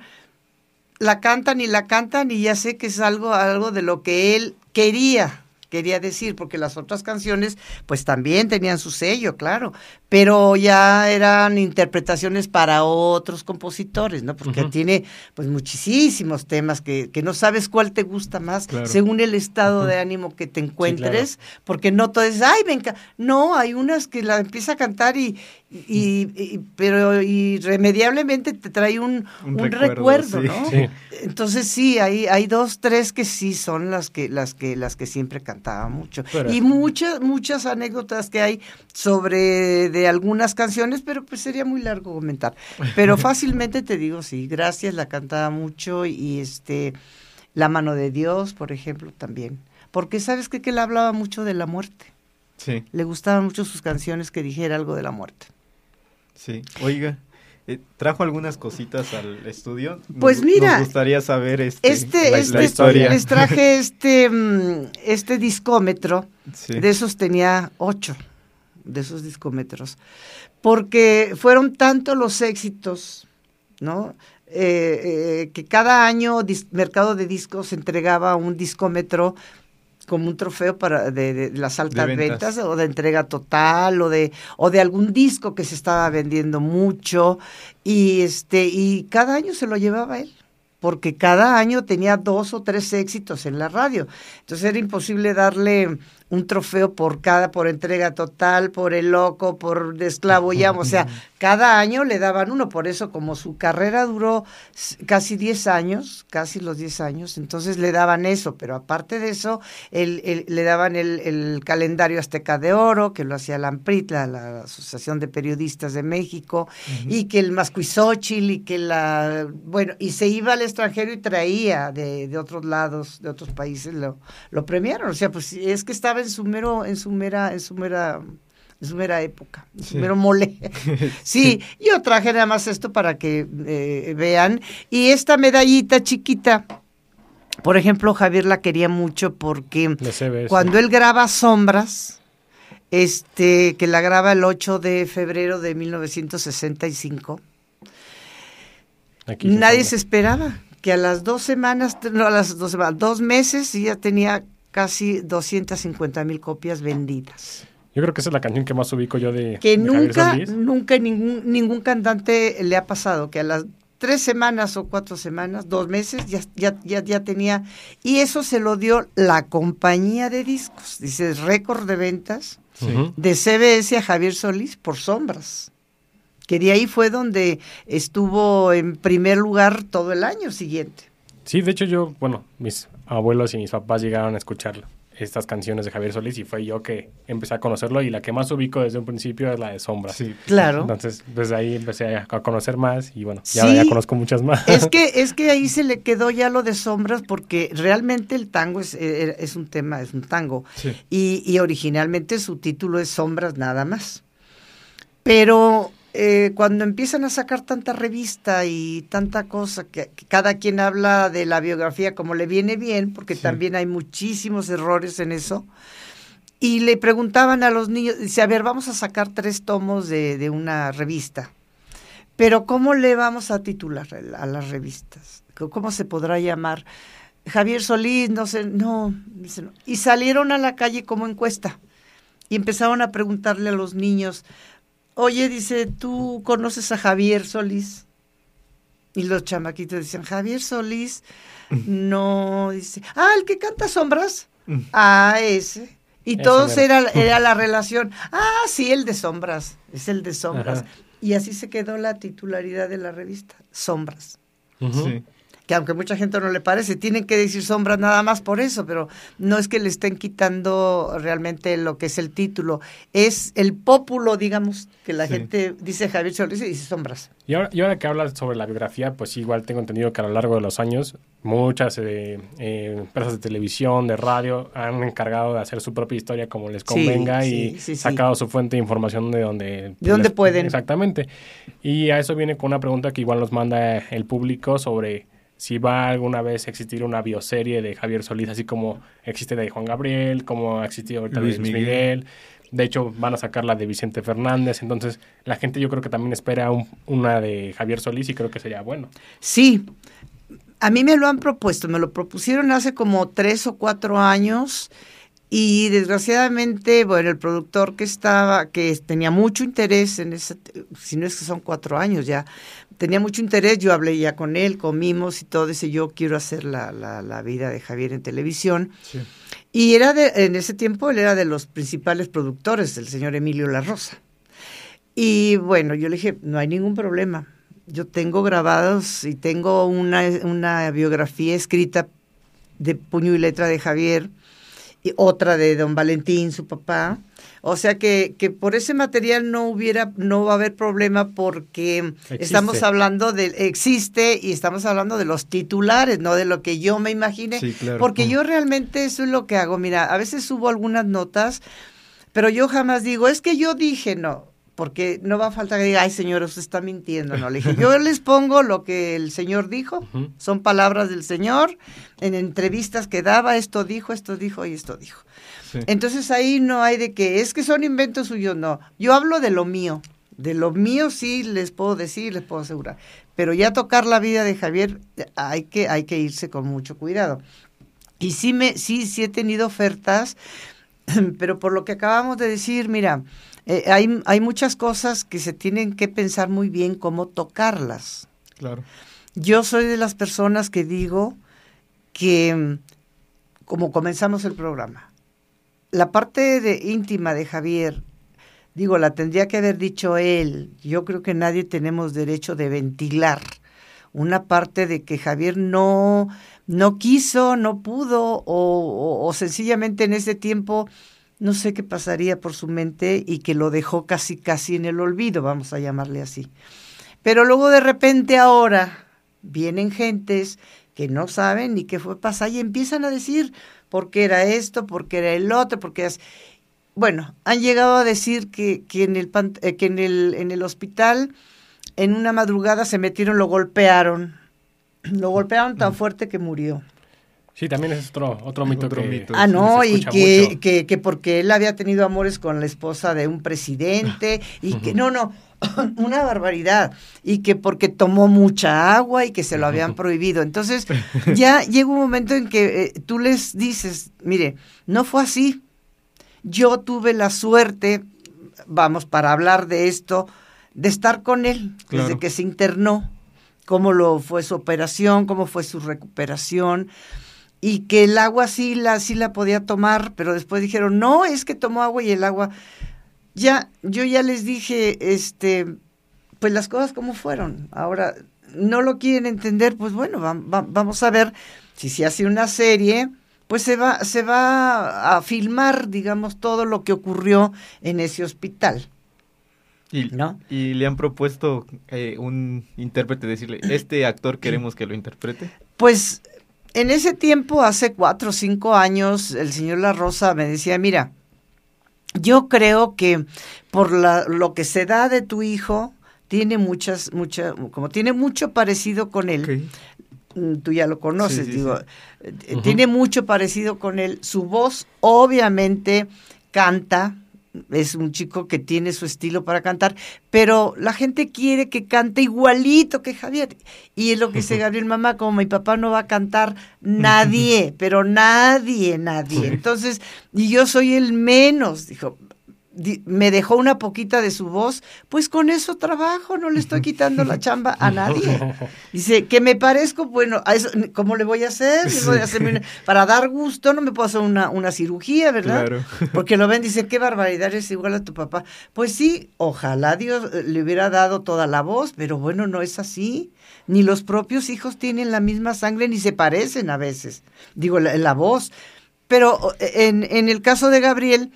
la cantan y la cantan y ya sé que es algo, algo de lo que él quería, quería decir, porque las otras canciones pues también tenían su sello, claro, pero ya eran interpretaciones para otros compositores, ¿no? Porque tiene pues muchísimos temas que, que no sabes cuál te gusta más Claro. según el estado de ánimo que te encuentres, porque no todo es, ay, venga, no, hay unas que la empieza a cantar y, y, y- pero irremediablemente te trae un, Un un recuerdo, recuerdo, sí. ¿no? Sí. Entonces sí, hay, hay dos, tres que sí son las que, las que, las que siempre cantaba mucho. Pero- y muchas, muchas anécdotas que hay sobre de algunas canciones, pero pues sería muy largo comentar. Pero fácilmente te digo, sí, gracias, la cantaba mucho y este La mano de Dios, por ejemplo, también. Porque sabes que, que él hablaba mucho de la muerte. Sí, Le gustaban mucho sus canciones que dijera algo de la muerte. sí. Oiga, eh, ¿trajo algunas cositas al estudio? Nos- Pues mira, Nos gustaría saber este, Este, la, este, la historia. les traje este, mm, este discómetro. Sí. De esos tenía ocho, de esos discómetros. Porque fueron tanto los éxitos, ¿no? Eh, eh, que cada año Dis- Mercado de Discos entregaba un discómetro como un trofeo para de, de las altas De ventas. ventas o de entrega total o de o de algún disco que se estaba vendiendo mucho y este y cada año se lo llevaba él porque cada año tenía dos o tres éxitos en la radio entonces era imposible darle un trofeo por cada por entrega total por el loco por esclavo y amo o sea cada año le daban uno por eso como su carrera duró casi 10 años casi los 10 años entonces le daban eso pero aparte de eso el- el- le daban el, el calendario Azteca de Oro, que lo hacía la AMPRIT, la, la Asociación de Periodistas de México, y que el Mascuizóchil, y que la. Bueno, y se iba al extranjero y traía de, de otros lados, de otros países, lo, lo premiaron. O sea, pues es que estaba en su mero, en su mera, en su mera. En su mera época, en su Sí. mero mole. sí, yo traje nada más esto para que eh, vean. Y esta medallita chiquita, por ejemplo, Javier la quería mucho porque cuando él graba Sombras, este, que la graba el 8 de febrero de 1965, Aquí nadie se esperaba que a las dos semanas, no a las dos semanas, dos meses ya tenía casi 250 mil copias vendidas. Yo creo que esa es la canción que más ubico yo de, Que de Javier nunca, nunca ningún, ningún cantante le ha pasado, que a las tres semanas o cuatro semanas, dos meses, ya, ya, ya, ya tenía, y eso se lo dio la compañía de discos, dice, récord de ventas de CBS a Javier Solís por Sombras, que de ahí fue donde estuvo en primer lugar todo el año siguiente. Sí, de hecho yo, bueno, mis abuelos y mis papás llegaron a escuchar estas canciones de Javier Solís y fue yo que empecé a conocerlo y la que más ubico desde un principio es la de Sombras. Sí. Claro. Entonces, desde ahí empecé a, conocer más y bueno, ya, Sí. ya conozco muchas más. Es que, es que ahí se le quedó ya lo de sombras porque realmente el tango es, eh, es un tema, es un tango. Sí. Y, y originalmente su título es Sombras nada más. Pero eh, cuando empiezan a sacar tanta revista y tanta cosa, que, que cada quien habla de la biografía como le viene bien, porque Sí. también hay muchísimos errores en eso. Y le preguntaban a los niños, dice, a ver, vamos a sacar tres tomos de, de una revista. Pero ¿cómo le vamos a titular a las revistas? ¿Cómo se podrá llamar? Javier Solís, no sé, no. Y salieron a la calle como encuesta y empezaron a preguntarle a los niños, oye, dice, ¿tú conoces a Javier Solís? Y los chamaquitos decían, Javier Solís, no, dice, ah, el que canta sombras, Mm. ah, ese. Y todos era, era la relación, ah, sí, el de sombras, es el de sombras. Ajá. Y así se quedó la titularidad de la revista, Sombras. Sí. Que aunque mucha gente no le parece, tienen que decir sombras nada más por eso, pero no es que le estén quitando realmente lo que es el título. Es el pópulo, digamos, que la Sí. gente dice Javier Solís y dice sombras. Y ahora, y ahora que hablas sobre la biografía, pues igual tengo entendido que a lo largo de los años muchas eh, eh, empresas de televisión, de radio, han encargado de hacer su propia historia como les convenga sí, y sí, sacado su fuente de información de donde... De donde pueden. Exactamente. Y a eso viene con una pregunta que igual nos manda el público sobre si va alguna vez a existir una bioserie de Javier Solís, así como existe de Juan Gabriel, como ha existido ahorita Luis de Luis Miguel. Miguel. De hecho, van a sacar la de Vicente Fernández. Entonces, la gente yo creo que también espera un- una de Javier Solís y creo que sería bueno. Sí, a mí me lo han propuesto, me lo propusieron hace como tres o cuatro años y desgraciadamente, bueno, el productor que estaba, que tenía mucho interés en ese, si no es que son cuatro años ya, tenía mucho interés, yo hablé ya con él, comimos y todo, dice yo quiero hacer la, la, la vida de Javier en televisión. Y era de, en ese tiempo él era de los principales productores, el señor Emilio La Rosa. Y bueno, yo le dije, no hay ningún problema. Yo tengo grabados y tengo una, una biografía escrita de puño y letra de Javier y otra de don Valentín, su papá. O sea que, que por ese material no hubiera, no va a haber problema porque Existe. estamos hablando de, existe y estamos hablando de los titulares, no de lo que yo me imaginé. Sí, claro. Porque Mm. yo realmente eso es lo que hago. Mira, a veces subo algunas notas, pero yo jamás digo, es que yo dije no, porque no va a falta que diga, ay señor, usted está mintiendo. No, le dije, yo les pongo lo que el señor dijo, son palabras del señor, en entrevistas que daba, esto dijo, esto dijo y esto dijo. Sí. Entonces ahí no hay de que, es que son inventos suyos, no. Yo hablo de lo mío. De lo mío sí les puedo decir, les puedo asegurar. Pero ya tocar la vida de Javier hay que, hay que irse con mucho cuidado. Y sí, me, sí, sí he tenido ofertas, pero por lo que acabamos de decir, mira, eh, hay, hay muchas cosas que se tienen que pensar muy bien cómo tocarlas. Claro. Yo soy de las personas que digo que, como comenzamos el programa, la parte de, íntima de Javier, digo, la tendría que haber dicho él. Yo creo que nadie tenemos derecho de ventilar una parte de que Javier no, no quiso, no pudo, o, o- o sencillamente en ese tiempo no sé qué pasaría por su mente y que lo dejó casi, casi en el olvido, vamos a llamarle así. Pero luego de repente ahora vienen gentes que no saben ni qué fue pasar y empiezan a decir por qué era esto, por qué era el otro, porque es... Bueno, han llegado a decir que, que, en, el, pan- eh, que en, el, en el hospital en una madrugada se metieron, lo golpearon. Lo golpearon tan fuerte que murió. Sí, también es otro, otro mito Otro que... mito. Ah, no, se y que, mucho. que, que porque él había tenido amores con la esposa de un presidente y que, no, no, una barbaridad. Y que porque tomó mucha agua y que se lo habían prohibido. Entonces, ya llega un momento en que eh, tú les dices, mire, no fue así. Yo tuve la suerte, vamos, para hablar de esto, de estar con él desde que se internó, cómo lo fue su operación, cómo fue su recuperación y que el agua sí la sí la podía tomar, pero después dijeron, "No, es que tomó agua y el agua ya yo ya les dije, este pues las cosas como fueron. Ahora no lo quieren entender, pues bueno, va- va- vamos a ver si se hace una serie, pues se va se va a filmar, digamos, todo lo que ocurrió en ese hospital. Y, ¿No? y le han propuesto eh, un intérprete decirle, este actor queremos que lo interprete. Pues en ese tiempo, hace cuatro o cinco años, el señor La Rosa me decía, mira, yo creo que por la, lo que se da de tu hijo, tiene muchas, mucha, como tiene mucho parecido con él, mm, tú ya lo conoces, Sí, sí, digo, sí. eh, tiene mucho parecido con él. Su voz obviamente canta, es un chico que tiene su estilo para cantar, pero la gente quiere que cante igualito que Javier. Y es lo que dice Gabriel, mamá, como mi papá no va a cantar, nadie, pero nadie, nadie. Entonces, y yo soy el menos, dijo. Me dejó una poquita de su voz, pues con eso trabajo, no le estoy quitando la chamba a nadie. Dice, que me parezco, bueno, a eso, ¿cómo le voy a hacer? Le voy a hacerme una- para dar gusto, no me puedo hacer una, una cirugía, ¿verdad? Claro. Porque lo ven, dicen, qué barbaridad, eres igual a tu papá. Pues sí, ojalá Dios eh, le hubiera dado toda la voz, pero bueno, no es así. Ni los propios hijos tienen la misma sangre, ni se parecen a veces. Digo, la, la voz. Pero eh, en, en el caso de Gabriel,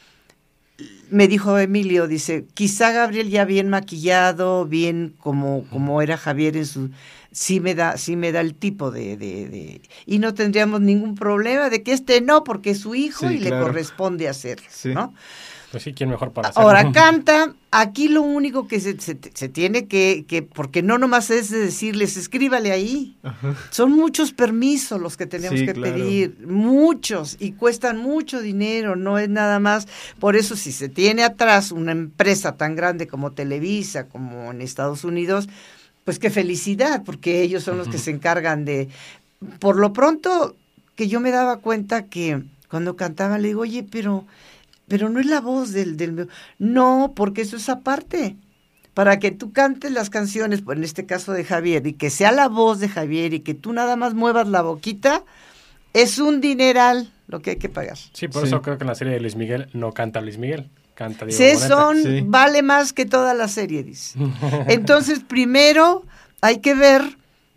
me dijo Emilio, dice, quizá Gabriel ya bien maquillado, bien como, como era Javier en su... Sí me da, sí me da el tipo de, de, de- Y no tendríamos ningún problema de que este no, porque es su hijo Sí, y le corresponde hacerlo, Sí. ¿no? Pues sí, ¿quién mejor para hacerlo? Ahora canta, aquí lo único que se, se- se tiene que, que, porque no nomás es de decirles, escríbale ahí. Son muchos permisos los que tenemos Sí, que claro. pedir, muchos, y cuestan mucho dinero, no es nada más. Por eso si se tiene atrás una empresa tan grande como Televisa, como en Estados Unidos, pues qué felicidad, porque ellos son los que se encargan de... Por lo pronto, que yo me daba cuenta que cuando cantaba, le digo, oye, pero pero no es la voz del, del... No, porque eso es aparte. Para que tú cantes las canciones, pues, en este caso de Javier, y que sea la voz de Javier y que tú nada más muevas la boquita, es un dineral lo que hay que pagar. Sí, por Sí. eso creo que en la serie de Luis Miguel no canta Luis Miguel, canta Diego Sí, Boneta. son, Sí. vale más que toda la serie, dice. Entonces, primero hay que ver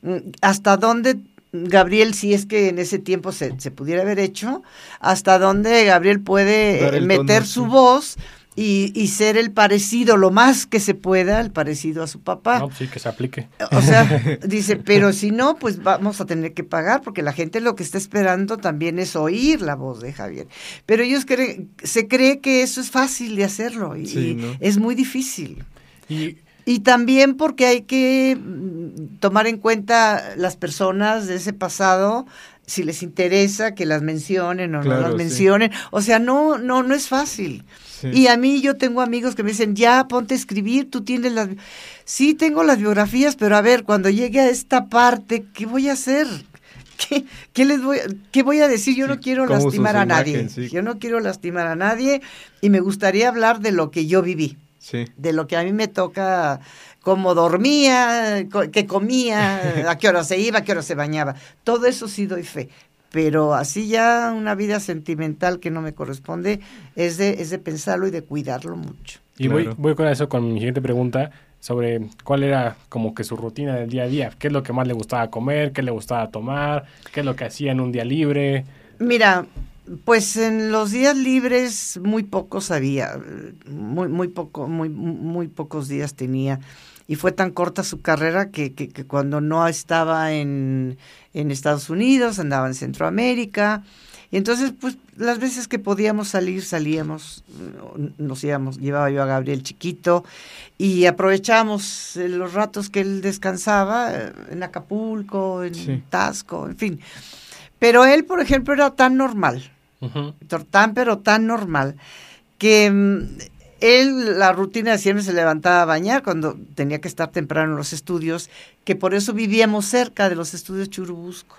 mm, hasta dónde Gabriel, si es que en ese tiempo se, se pudiera haber hecho, hasta dónde Gabriel puede eh, meter tono, su sí. voz y, y ser el parecido, lo más que se pueda, el parecido a su papá. No, sí, que se aplique. O sea, dice, pero si no, pues vamos a tener que pagar, porque la gente lo que está esperando también es oír la voz de Javier. Pero ellos creen, se cree que eso es fácil de hacerlo y, Sí, ¿no? es muy difícil. Y Y también porque hay que mm, tomar en cuenta las personas de ese pasado, si les interesa que las mencionen o no las sí. mencionen. O sea, no, no, no es fácil. Sí. Y a mí yo tengo amigos que me dicen, ya ponte a escribir, tú tienes las... Sí, tengo las biografías, pero a ver, cuando llegue a esta parte, ¿qué voy a hacer? ¿Qué, qué les voy, a- qué voy a decir? Yo Sí, no quiero lastimar a nadie. imagen. Yo no quiero lastimar a nadie y me gustaría hablar de lo que yo viví Sí. de lo que a mí me toca, cómo dormía, qué comía, a qué hora se iba, a qué hora se bañaba. Todo eso sí doy fe. Pero así ya una vida sentimental que no me corresponde es de, es de pensarlo y de cuidarlo mucho. Y voy, voy con eso con mi siguiente pregunta sobre cuál era como que su rutina del día a día. ¿Qué es lo que más le gustaba comer? ¿Qué le gustaba tomar? ¿Qué es lo que hacía en un día libre? Mira, pues en los días libres muy pocos había, muy, muy poco, muy, muy pocos días tenía. Y fue tan corta su carrera que, que, que cuando no estaba en, en Estados Unidos, andaba en Centroamérica. Y entonces, pues, las veces que podíamos salir, salíamos, eh, nos íbamos, llevaba yo a Gabriel chiquito y aprovechábamos eh, los ratos que él descansaba eh, en Acapulco, en Sí. Tasco, en fin. Pero él, por ejemplo, era tan normal, Tor- tan pero tan normal, que mm, él, la rutina de siempre se levantaba a bañar cuando tenía que estar temprano en los estudios, que por eso vivíamos cerca de los estudios Churubusco,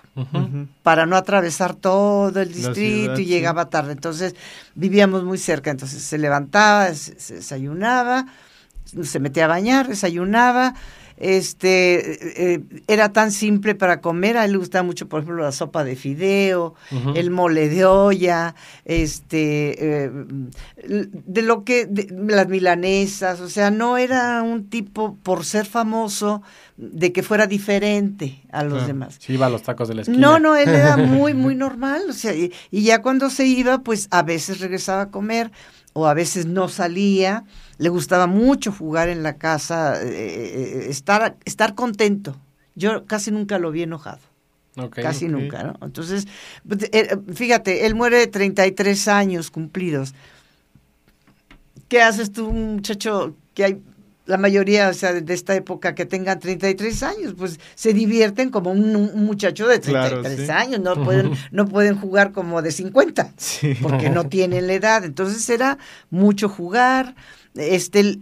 para no atravesar todo el distrito ciudad, y sí. llegaba tarde. Entonces vivíamos muy cerca, entonces se levantaba, se, se desayunaba, se metía a bañar, desayunaba. Este eh, era tan simple para comer, a él le gustaba mucho, por ejemplo, la sopa de fideo, el mole de olla, este, eh, de lo que, de- las milanesas, o sea, no era un tipo, por ser famoso, de que fuera diferente a los demás. Sí, iba a los tacos de la esquina. No, no, él era muy, muy normal, o sea, y, y ya cuando se iba, pues a veces regresaba a comer o a veces no salía, le gustaba mucho jugar en la casa, eh, eh, estar, estar contento. Yo casi nunca lo vi enojado. Casi nunca, ¿no? Entonces, pues, eh, fíjate, él muere de 33 años cumplidos. ¿Qué haces tú, un muchacho que hay, la mayoría, o sea, de esta época que tengan 33 años? Pues se divierten como un, un muchacho de Claro, 33 sí. años, no pueden, no pueden jugar como de 50 Sí. porque no tienen la edad. Entonces era mucho jugar, este él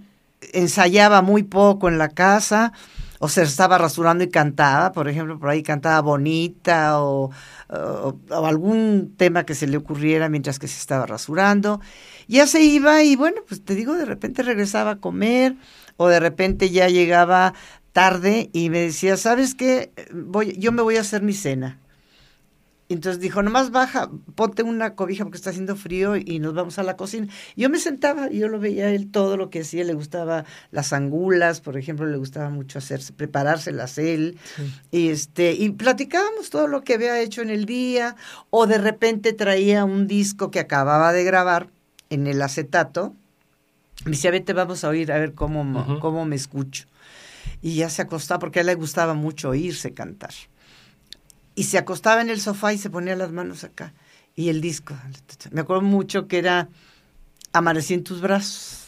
ensayaba muy poco en la casa, o se estaba rasurando y cantaba, por ejemplo, por ahí cantaba bonita o, o- o algún tema que se le ocurriera mientras que se estaba rasurando. Ya se iba y bueno, pues te digo, de repente regresaba a comer o de repente ya llegaba tarde y me decía, ¿sabes qué? Voy, yo me voy a hacer mi cena. Entonces dijo, nomás baja, ponte una cobija porque está haciendo frío y nos vamos a la cocina. Y yo me sentaba y yo lo veía a él todo lo que hacía, le gustaba las angulas, por ejemplo, le gustaba mucho hacerse, preparárselas él. Y este, y platicábamos todo lo que había hecho en el día, o de repente traía un disco que acababa de grabar en el acetato. Me decía, vete, vamos a oír a ver cómo, cómo me escucho. Y ya se acostaba, porque a él le gustaba mucho oírse cantar. Y se acostaba en el sofá y se ponía las manos acá. Y el disco. Me acuerdo mucho que era amanecí en tus brazos.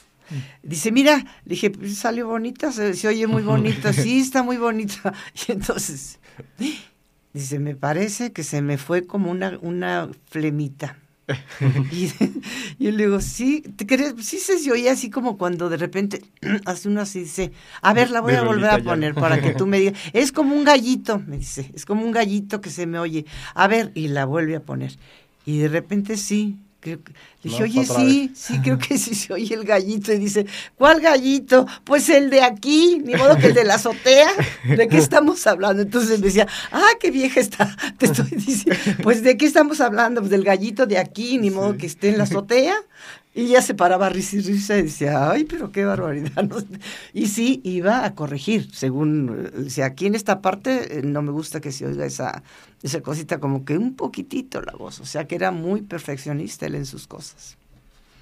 Dice, mira, le dije, pues, salió bonita, se, se oye muy bonita, sí, está muy bonita. Y entonces, dice, me parece que se me fue como una, una flemita. y, y yo le digo, sí, ¿te crees? Sí se oye así como cuando de repente hace uno así, dice, a ver, la voy a volver a ya. poner para que tú me digas. Es como un gallito, me dice, es como un gallito que se me oye. A ver, y la vuelve a poner. Y de repente sí. Creo que, le dije, No, oye, sí, sí, creo que sí se oye el gallito. Y dice, ¿cuál gallito? Pues el de aquí, ni modo que el de la azotea. ¿De qué estamos hablando? Entonces me decía, ah, qué vieja está. Te estoy diciendo, pues ¿de qué estamos hablando? Pues del gallito de aquí, ni modo Sí. que esté en la azotea. Y ya se paraba risa y risa y decía, ay, pero qué barbaridad. ¿no? Y sí, iba a corregir, según, eh, decía, aquí en esta parte eh, no me gusta que se oiga esa, esa cosita como que un poquitito la voz, o sea que era muy perfeccionista él en sus cosas.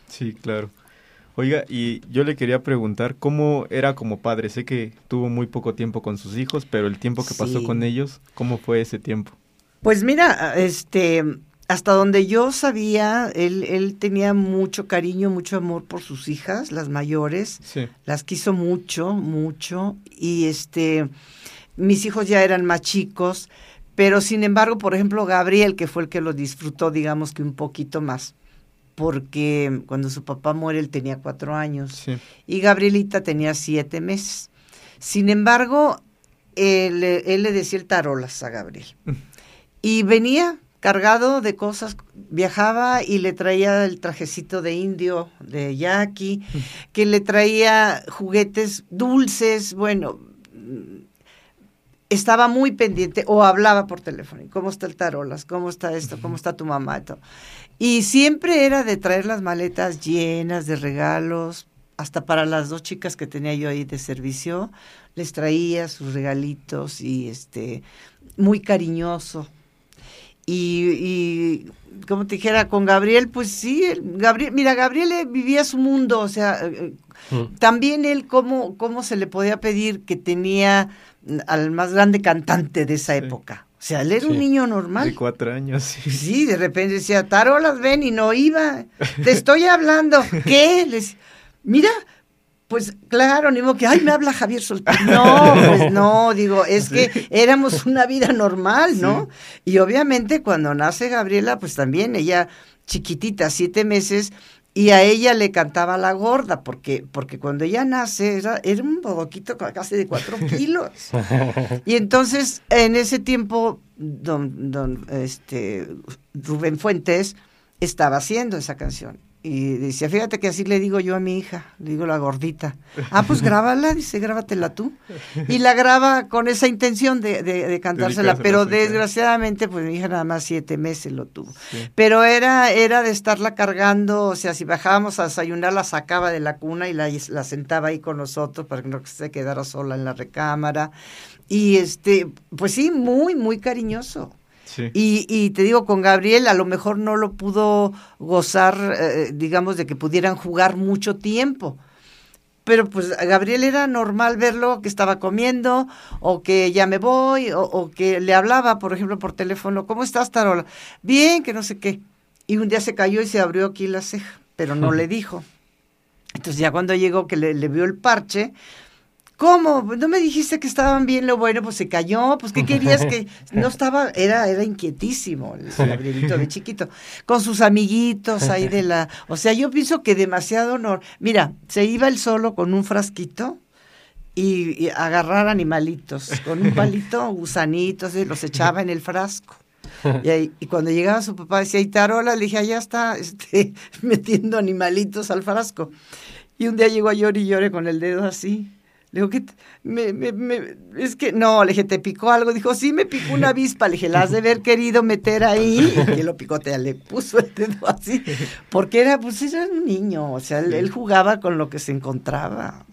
Sí, claro. Oiga, y yo le quería preguntar cómo era como padre. Sé que tuvo muy poco tiempo con sus hijos, pero el tiempo que pasó Sí. con ellos, ¿cómo fue ese tiempo? Pues mira, este, hasta donde yo sabía, él, él tenía mucho cariño, mucho amor por sus hijas, las mayores, Sí. las quiso mucho, mucho, y este, mis hijos ya eran más chicos, pero sin embargo, por ejemplo, Gabriel, que fue el que lo disfrutó, digamos que un poquito más, porque cuando su papá muere él tenía cuatro años Sí. y Gabrielita tenía siete meses. Sin embargo, él, él le decía el tarolas a Gabriel. Y venía cargado de cosas, viajaba y le traía el trajecito de indio de Jackie, que le traía juguetes dulces, bueno, mm, estaba muy pendiente o hablaba por teléfono, ¿cómo está el tarolas? ¿Cómo está esto? ¿Cómo está tu mamá? Y, todo. Y siempre era de traer las maletas llenas de regalos, hasta para las dos chicas que tenía yo ahí de servicio, les traía sus regalitos y este, muy cariñoso. Y, y como te dijera, con Gabriel, pues sí, el- Gabriel, mira, Gabriel eh, vivía su mundo, o sea, eh, Mm. también él, cómo, cómo se le podía pedir que tenía al más grande cantante de esa Sí. época. O sea, él era un niño De normal. cuatro años, sí. Sí, de repente decía, tarolas, ven, y no iba. Te estoy hablando. ¿Qué? Les, mira, pues claro, ni modo que, ay, me habla Javier Soltero. No, pues no, digo, es Sí. que éramos una vida normal, ¿no? Y obviamente cuando nace Gabriela, pues también ella chiquitita, siete meses, y a ella le cantaba la gorda, porque, porque cuando ella nace era, era un bodoquito ca- casi de cuatro kilos. Y entonces, en ese tiempo, don, don este, Rubén Fuentes estaba haciendo esa canción. Y decía, fíjate que así le digo yo a mi hija, le digo la gordita. Ah, pues grábala, dice, grábatela tú. Y la graba con esa intención de, de, de cantársela, pero desgraciadamente, pues mi hija nada más siete meses lo tuvo. Sí. Pero era, era de estarla cargando, o sea, si bajábamos a desayunar, la sacaba de la cuna y la, la sentaba ahí con nosotros para que no se quedara sola en la recámara. Y este, pues sí, muy, muy cariñoso. Sí. Y, y te digo, con Gabriel a lo mejor no lo pudo gozar, eh, digamos, de que pudieran jugar mucho tiempo. Pero pues a Gabriel era normal verlo que estaba comiendo o que ya me voy o, o que le hablaba, por ejemplo, por teléfono, ¿cómo estás, Tarola? Bien, que no sé qué. Y un día se cayó y se abrió aquí la ceja, pero no le dijo. Entonces ya cuando llegó que le, le vio el parche, ¿cómo? ¿No me dijiste que estaban bien lo bueno? Pues se cayó, pues ¿qué querías que no estaba? Era, era inquietísimo el Gabrielito de chiquito, con sus amiguitos ahí de la... O sea, yo pienso que demasiado honor. Mira, se iba él solo con un frasquito y, y agarrar animalitos, con un palito, gusanitos, y los echaba en el frasco. Y, ahí- y cuando llegaba su papá decía, y Tarola, le dije, allá está este, metiendo animalitos al frasco. Y un día llegó a llorar y llore con el dedo así. Le digo, ¿qué? Me, me, me- es que, no, le dije, ¿te picó algo? Dijo, sí, me picó una avispa. Le dije, la has de haber querido meter ahí. Y lo picotea, le puso el dedo así. Porque era, pues, era un niño. O sea, él, jugaba con lo que se encontraba.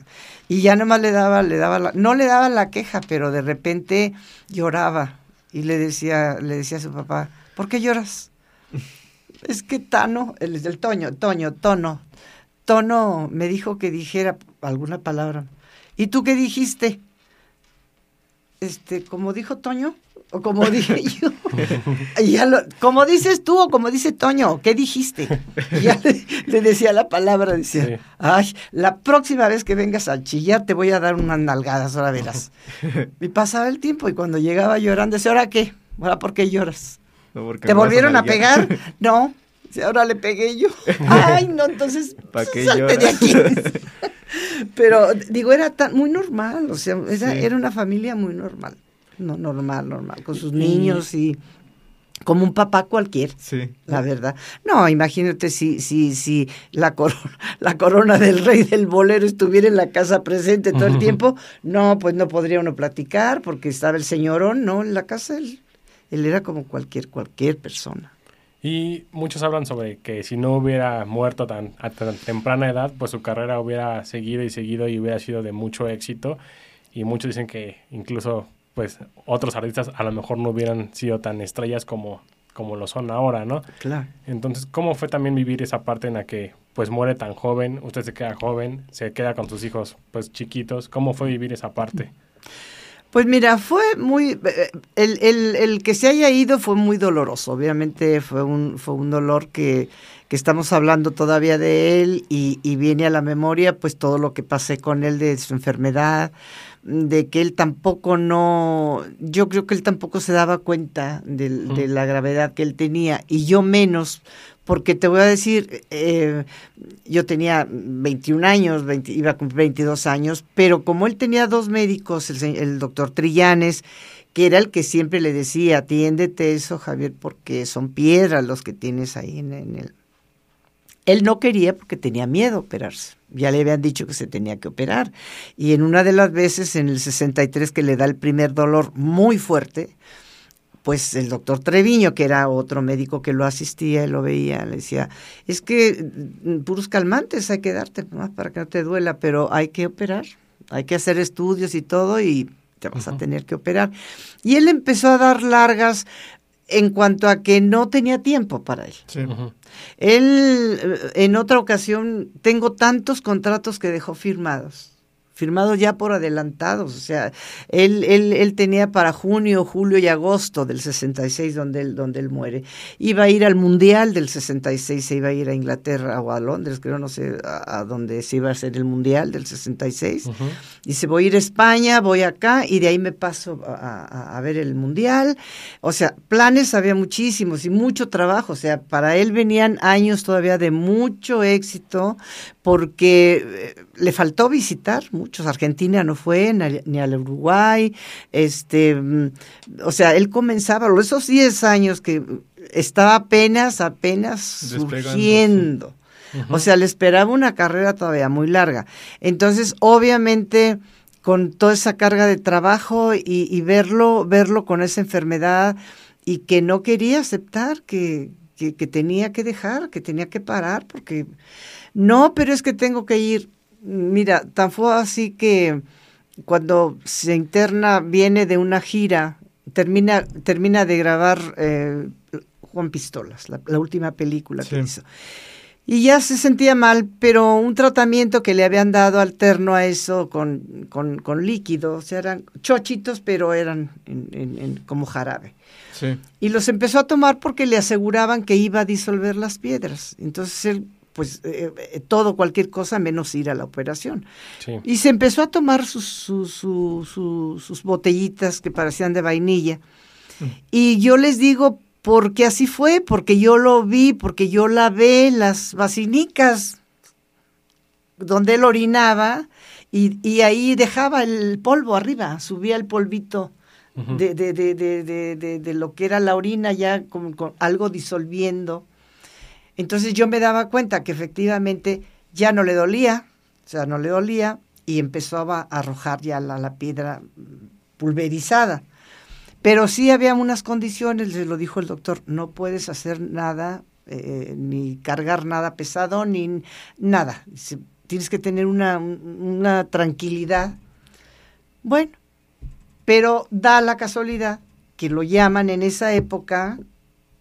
Y ya nomás le daba, le daba la, no le daba la queja, pero de repente lloraba. Y le decía, le decía a su papá, ¿por qué lloras? es que Tano, es del Toño, Toño, Tono, Tono me dijo que dijera alguna palabra. ¿Y tú qué dijiste? este, como dijo Toño, o como dije yo. Y ya lo- como dices tú o como dice Toño, ¿qué dijiste? Y ya le, le decía la palabra, decía, Sí. ay, la próxima vez que vengas a chillar te voy a dar unas nalgadas, ahora verás. Y pasaba el tiempo y cuando llegaba llorando, decía, ¿ahora qué? ¿Ahora por qué lloras? No, ¿Te volvieron a nalguear. pegar? No. Dice, ahora le pegué yo. Ay, no, entonces ¿Pa' qué salte de aquí. Pero digo, era tan, muy normal, o sea, era, Sí. era una familia muy normal. No, normal, normal, con sus niños y como un papá cualquier. Sí. La verdad. No, imagínate si, si, si la corona, la corona del rey del bolero estuviera en la casa presente todo el tiempo, no, pues no podría uno platicar, porque estaba el señorón, no, en la casa él, él era como cualquier, cualquier persona. Y muchos hablan sobre que si no hubiera muerto tan, a tan temprana edad, pues su carrera hubiera seguido y seguido y hubiera sido de mucho éxito. Y muchos dicen que incluso pues otros artistas a lo mejor no hubieran sido tan estrellas como, como lo son ahora, ¿no? Claro. Entonces, ¿cómo fue también vivir esa parte en la que pues muere tan joven, usted se queda joven, se queda con sus hijos pues chiquitos? ¿Cómo fue vivir esa parte? Pues mira, fue muy... eh, El, el, el que se haya ido fue muy doloroso. Obviamente fue un, fue un dolor que, que estamos hablando todavía de él y, y viene a la memoria pues todo lo que pasé con él de su enfermedad, de que él tampoco no... Yo creo que él tampoco se daba cuenta de, Ujú. la gravedad que él tenía y yo menos. Porque te voy a decir, eh, yo tenía 21 años, 20 iba a cumplir 22 años, pero como él tenía dos médicos, el, doctor Trillanes, que era el que siempre le decía, atiéndete eso, Javier, porque son piedras los que tienes ahí en, en el... Él no quería porque tenía miedo a operarse. Ya le habían dicho que se tenía que operar. Y en una de las veces, en el 63, que le da el primer dolor muy fuerte, pues el doctor Treviño, que era otro médico que lo asistía y lo veía, le decía, es que mm, puros calmantes hay que darte nomás para que no te duela, pero hay que operar, hay que hacer estudios y todo y te vas a tener que operar. Y él empezó a dar largas en cuanto a que no tenía tiempo para él. Sí. Él, eh, en otra ocasión, tengo tantos contratos que dejó firmados, firmados ya por adelantados, o sea, él, él, él tenía para junio, julio y agosto del 66 donde él, donde él muere. Iba a ir al Mundial del 66, se iba a ir a Inglaterra o a Londres, creo, no sé, a, a donde se iba a hacer el Mundial del 66. Ujú. Dice, voy a ir a España, voy acá y de ahí me paso a, a- a ver el mundial. O sea, planes había muchísimos y mucho trabajo. O sea, para él venían años todavía de mucho éxito porque eh, le faltó visitar muchos. Argentina no fue, ni al Uruguay. Este, mm, o sea, él comenzaba, esos 10 años que estaba apenas, apenas surgiendo. O sea, le esperaba una carrera todavía muy larga. Entonces, obviamente, con toda esa carga de trabajo y, y verlo, verlo con esa enfermedad y que no quería aceptar que, que, que tenía que dejar, que tenía que parar, porque no, pero es que tengo que ir. Mira, tan fue así que cuando se interna, viene de una gira, termina, termina de grabar eh, Juan Pistolas, la, la última película que Sí. hizo. Y ya se sentía mal, pero un tratamiento que le habían dado alterno a eso con, con, con líquido, o sea, eran chochitos, pero eran en- en- en- como jarabe. Sí. Y los empezó a tomar porque le aseguraban que iba a disolver las piedras. Entonces él, pues, eh, eh, todo, cualquier cosa, menos ir a la operación. Sí. Y se empezó a tomar sus, sus, sus, sus- sus botellitas que parecían de vainilla. Y yo les digo, porque así fue, porque yo lo vi, porque yo lavé las vacinicas donde él orinaba y, y ahí dejaba el polvo arriba, subía el polvito Ujú. de, de, de, de, de, de- de lo que era la orina ya con, con algo disolviendo. Entonces yo me daba cuenta que efectivamente ya no le dolía, o sea, no le dolía y empezó a, arrojar ya la, la piedra pulverizada. Pero sí había unas condiciones, le lo dijo el doctor, no puedes hacer nada, eh, ni cargar nada pesado, ni nada. Tienes que tener una, una tranquilidad. Bueno, pero da la casualidad que lo llaman en esa época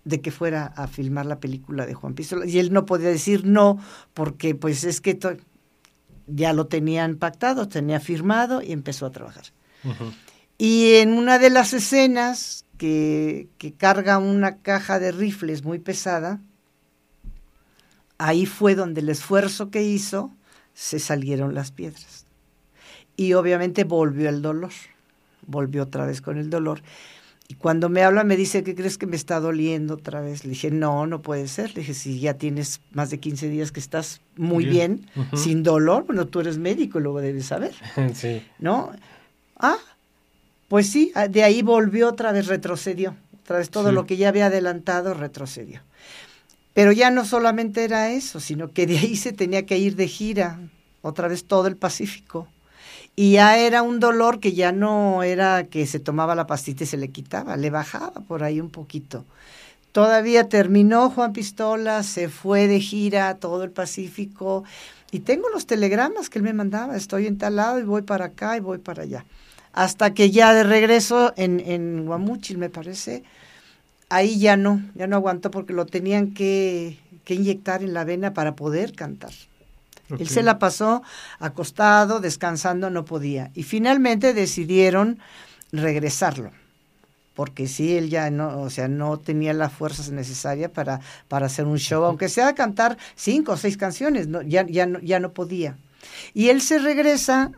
de que fuera a filmar la película de Juan Pistola y él no podía decir no porque pues es que ya lo tenían pactado, tenía firmado y empezó a trabajar. Y en una de las escenas que, que carga una caja de rifles muy pesada, ahí fue donde el esfuerzo que hizo se salieron las piedras. Y obviamente volvió el dolor, volvió otra vez con el dolor. Y cuando me habla me dice, ¿qué crees que me está doliendo otra vez? Le dije, no, no puede ser. Le dije, si ya tienes más de 15 días que estás muy bien, sin dolor, bueno, tú eres médico, luego debes saber. sí. ¿No? Ah, pues sí, ah, de ahí volvió otra vez, retrocedió. Otra vez todo lo que ya había adelantado retrocedió. Pero ya no solamente era eso, sino que de ahí se tenía que ir de gira, otra vez todo el Pacífico. Y ya era un dolor que ya no era que se tomaba la pastita y se le quitaba, le bajaba por ahí un poquito. Todavía terminó Juan Pistola, se fue de gira a todo el Pacífico y tengo los telegramas que él me mandaba, estoy en tal lado y voy para acá y voy para allá. Hasta que ya de regreso en, en Guamuchil, me parece, ahí ya no, ya no aguantó porque lo tenían que, que inyectar en la vena para poder cantar. Él se la pasó acostado, descansando, no podía. Y finalmente decidieron regresarlo, porque sí, él ya no, o sea, no tenía las fuerzas necesarias para, para hacer un show, aunque sea cantar cinco o seis canciones, no, ya, ya, no, ya no podía. Y él se regresa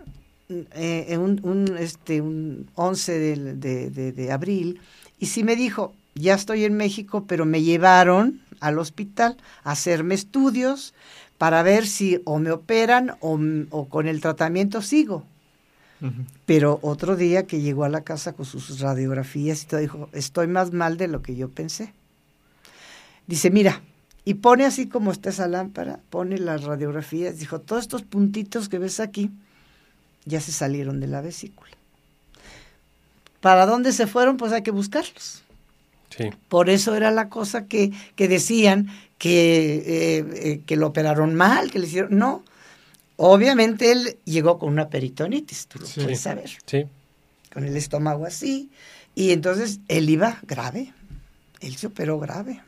eh, un, un, este, un 11 de, de, de, de abril y sí me dijo, ya estoy en México, pero me llevaron al hospital a hacerme estudios, para ver si o me operan o, con el tratamiento sigo. Pero otro día que llegó a la casa con sus radiografías y todo, dijo, estoy más mal de lo que yo pensé. Dice, mira, y pone así como está esa lámpara, pone las radiografías, dijo, todos estos puntitos que ves aquí ya se salieron de la vesícula. ¿Para dónde se fueron? Pues hay que buscarlos. Sí. Por eso era la cosa que, que decían que, eh, eh, que lo operaron mal, que le hicieron. No. Obviamente él llegó con una peritonitis, tú lo puedes saber. Sí. Con el estómago así. Y entonces él iba grave. Él se operó grave.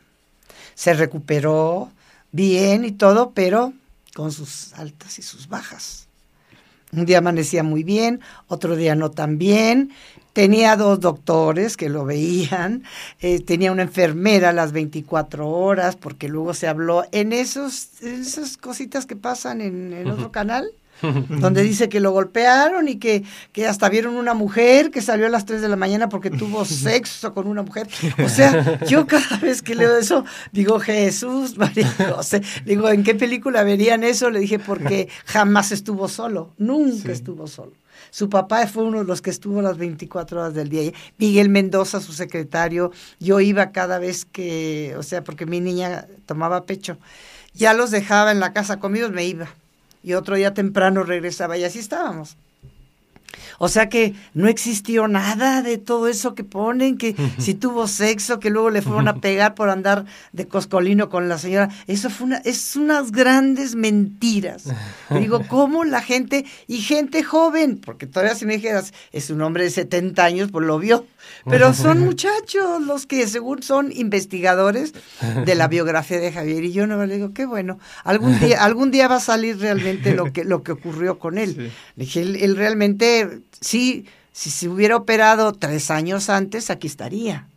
Se recuperó bien y todo, pero con sus altas y sus bajas. Un día amanecía muy bien, otro día no tan bien, Tenía dos doctores que lo veían, eh, tenía una enfermera a las 24 horas, porque luego se habló en esos, esas cositas que pasan en, en otro canal, donde dice que lo golpearon y que, que hasta vieron una mujer que salió a las 3 de la mañana porque tuvo sexo con una mujer. O sea, yo cada vez que leo eso, digo, Jesús, María José, digo, ¿en qué película verían eso? Le dije, porque jamás estuvo solo, nunca estuvo solo. Su papá fue uno de los que estuvo las 24 horas del día. Miguel Mendoza, su secretario, yo iba cada vez que, o sea, porque mi niña tomaba pecho. Ya los dejaba en la casa comidos, me iba. Y otro día temprano regresaba y así estábamos. O sea que no existió nada de todo eso que ponen, que si tuvo sexo, que luego le fueron a pegar por andar de coscolino con la señora. Eso fue una, es unas grandes mentiras. digo, ¿cómo la gente, y gente joven, porque todavía si me dijeras, es un hombre de 70 años, pues lo vio. Pero son muchachos los que según son investigadores de la biografía de Javier. Y yo no le digo, qué bueno, algún día, algún día va a salir realmente lo que, lo que ocurrió con él. Le dije, él realmente sí, si se hubiera operado tres años antes, aquí estaría.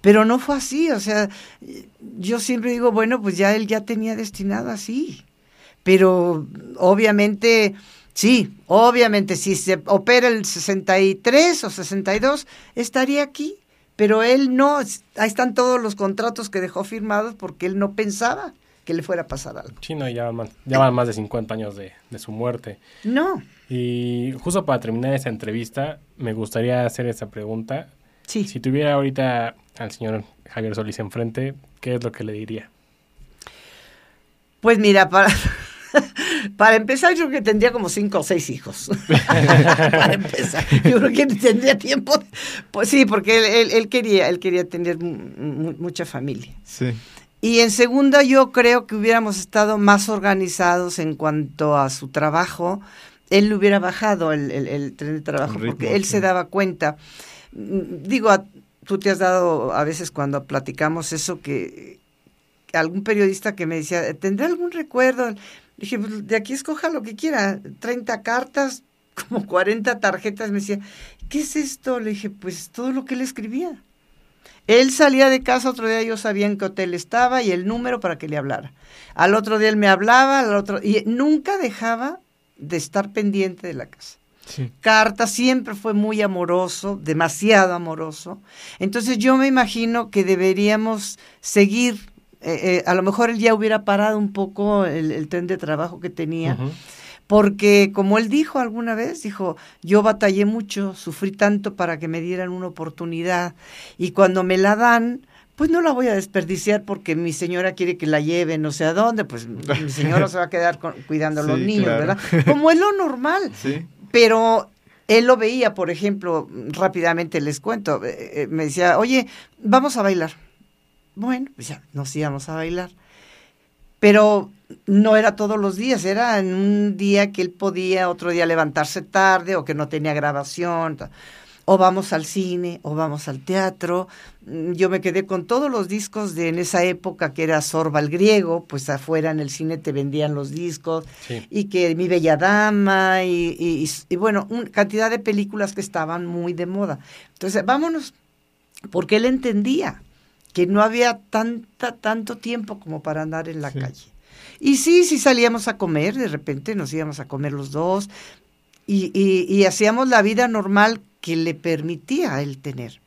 Pero no fue así, o sea, yo siempre digo, bueno, pues ya él ya tenía destinado así. Pero obviamente, sí, obviamente, si se opera el 63 o 62, estaría aquí. Pero él no, ahí están todos los contratos que dejó firmados porque él no pensaba que le fuera a pasar algo. Sí, no, ya van, ya van más de 50 años de, de su muerte. No. Y justo para terminar esta entrevista, me gustaría hacer esta pregunta. Sí. Si tuviera ahorita al señor Javier Solís enfrente, ¿qué es lo que le diría? Pues mira, para, para empezar, yo creo que tendría como cinco o seis hijos. para empezar, yo creo que tendría tiempo. Pues sí, porque él, él, quería, él quería tener mucha familia. Sí. Y en segunda, yo creo que hubiéramos estado más organizados en cuanto a su trabajo. Él le hubiera bajado el, el, tren de trabajo porque él se daba cuenta. Digo, tú te has dado a veces cuando platicamos eso que algún periodista que me decía, ¿tendrá algún recuerdo? dije, pues, de aquí escoja lo que quiera, 30 cartas, como 40 tarjetas, me decía, ¿qué es esto? Le dije, pues todo lo que él escribía. Él salía de casa, otro día yo sabía en qué hotel estaba y el número para que le hablara. Al otro día él me hablaba, al otro y nunca dejaba de estar pendiente de la casa. Carta siempre fue muy amoroso, demasiado amoroso. Entonces yo me imagino que deberíamos seguir, eh, eh, a lo mejor él ya hubiera parado un poco el, tren de trabajo que tenía. Porque como él dijo alguna vez, dijo, yo batallé mucho, sufrí tanto para que me dieran una oportunidad y cuando me la dan, pues no la voy a desperdiciar porque mi señora quiere que la lleve no sé a dónde, pues mi señora se va a quedar cuidando a los niños, ¿verdad? Como es lo normal. Sí. Pero él lo veía, por ejemplo, rápidamente les cuento, eh, eh, me decía, oye, vamos a bailar. Bueno, pues ya nos íbamos a bailar. Pero no era todos los días, era en un día que él podía, otro día levantarse tarde o que no tenía grabación. O vamos al cine, o vamos al teatro. Mm, yo me quedé con todos los discos de en esa época que era Sorba el griego, pues afuera en el cine te vendían los discos. Y que Mi Bella Dama, y, y, bueno, una cantidad de películas que estaban muy de moda. Entonces, vámonos, porque él entendía que no había tanta, tanto tiempo como para andar en la calle. Y sí, sí salíamos a comer, de repente nos íbamos a comer los dos y, y, hacíamos la vida normal que le permitía a él tener.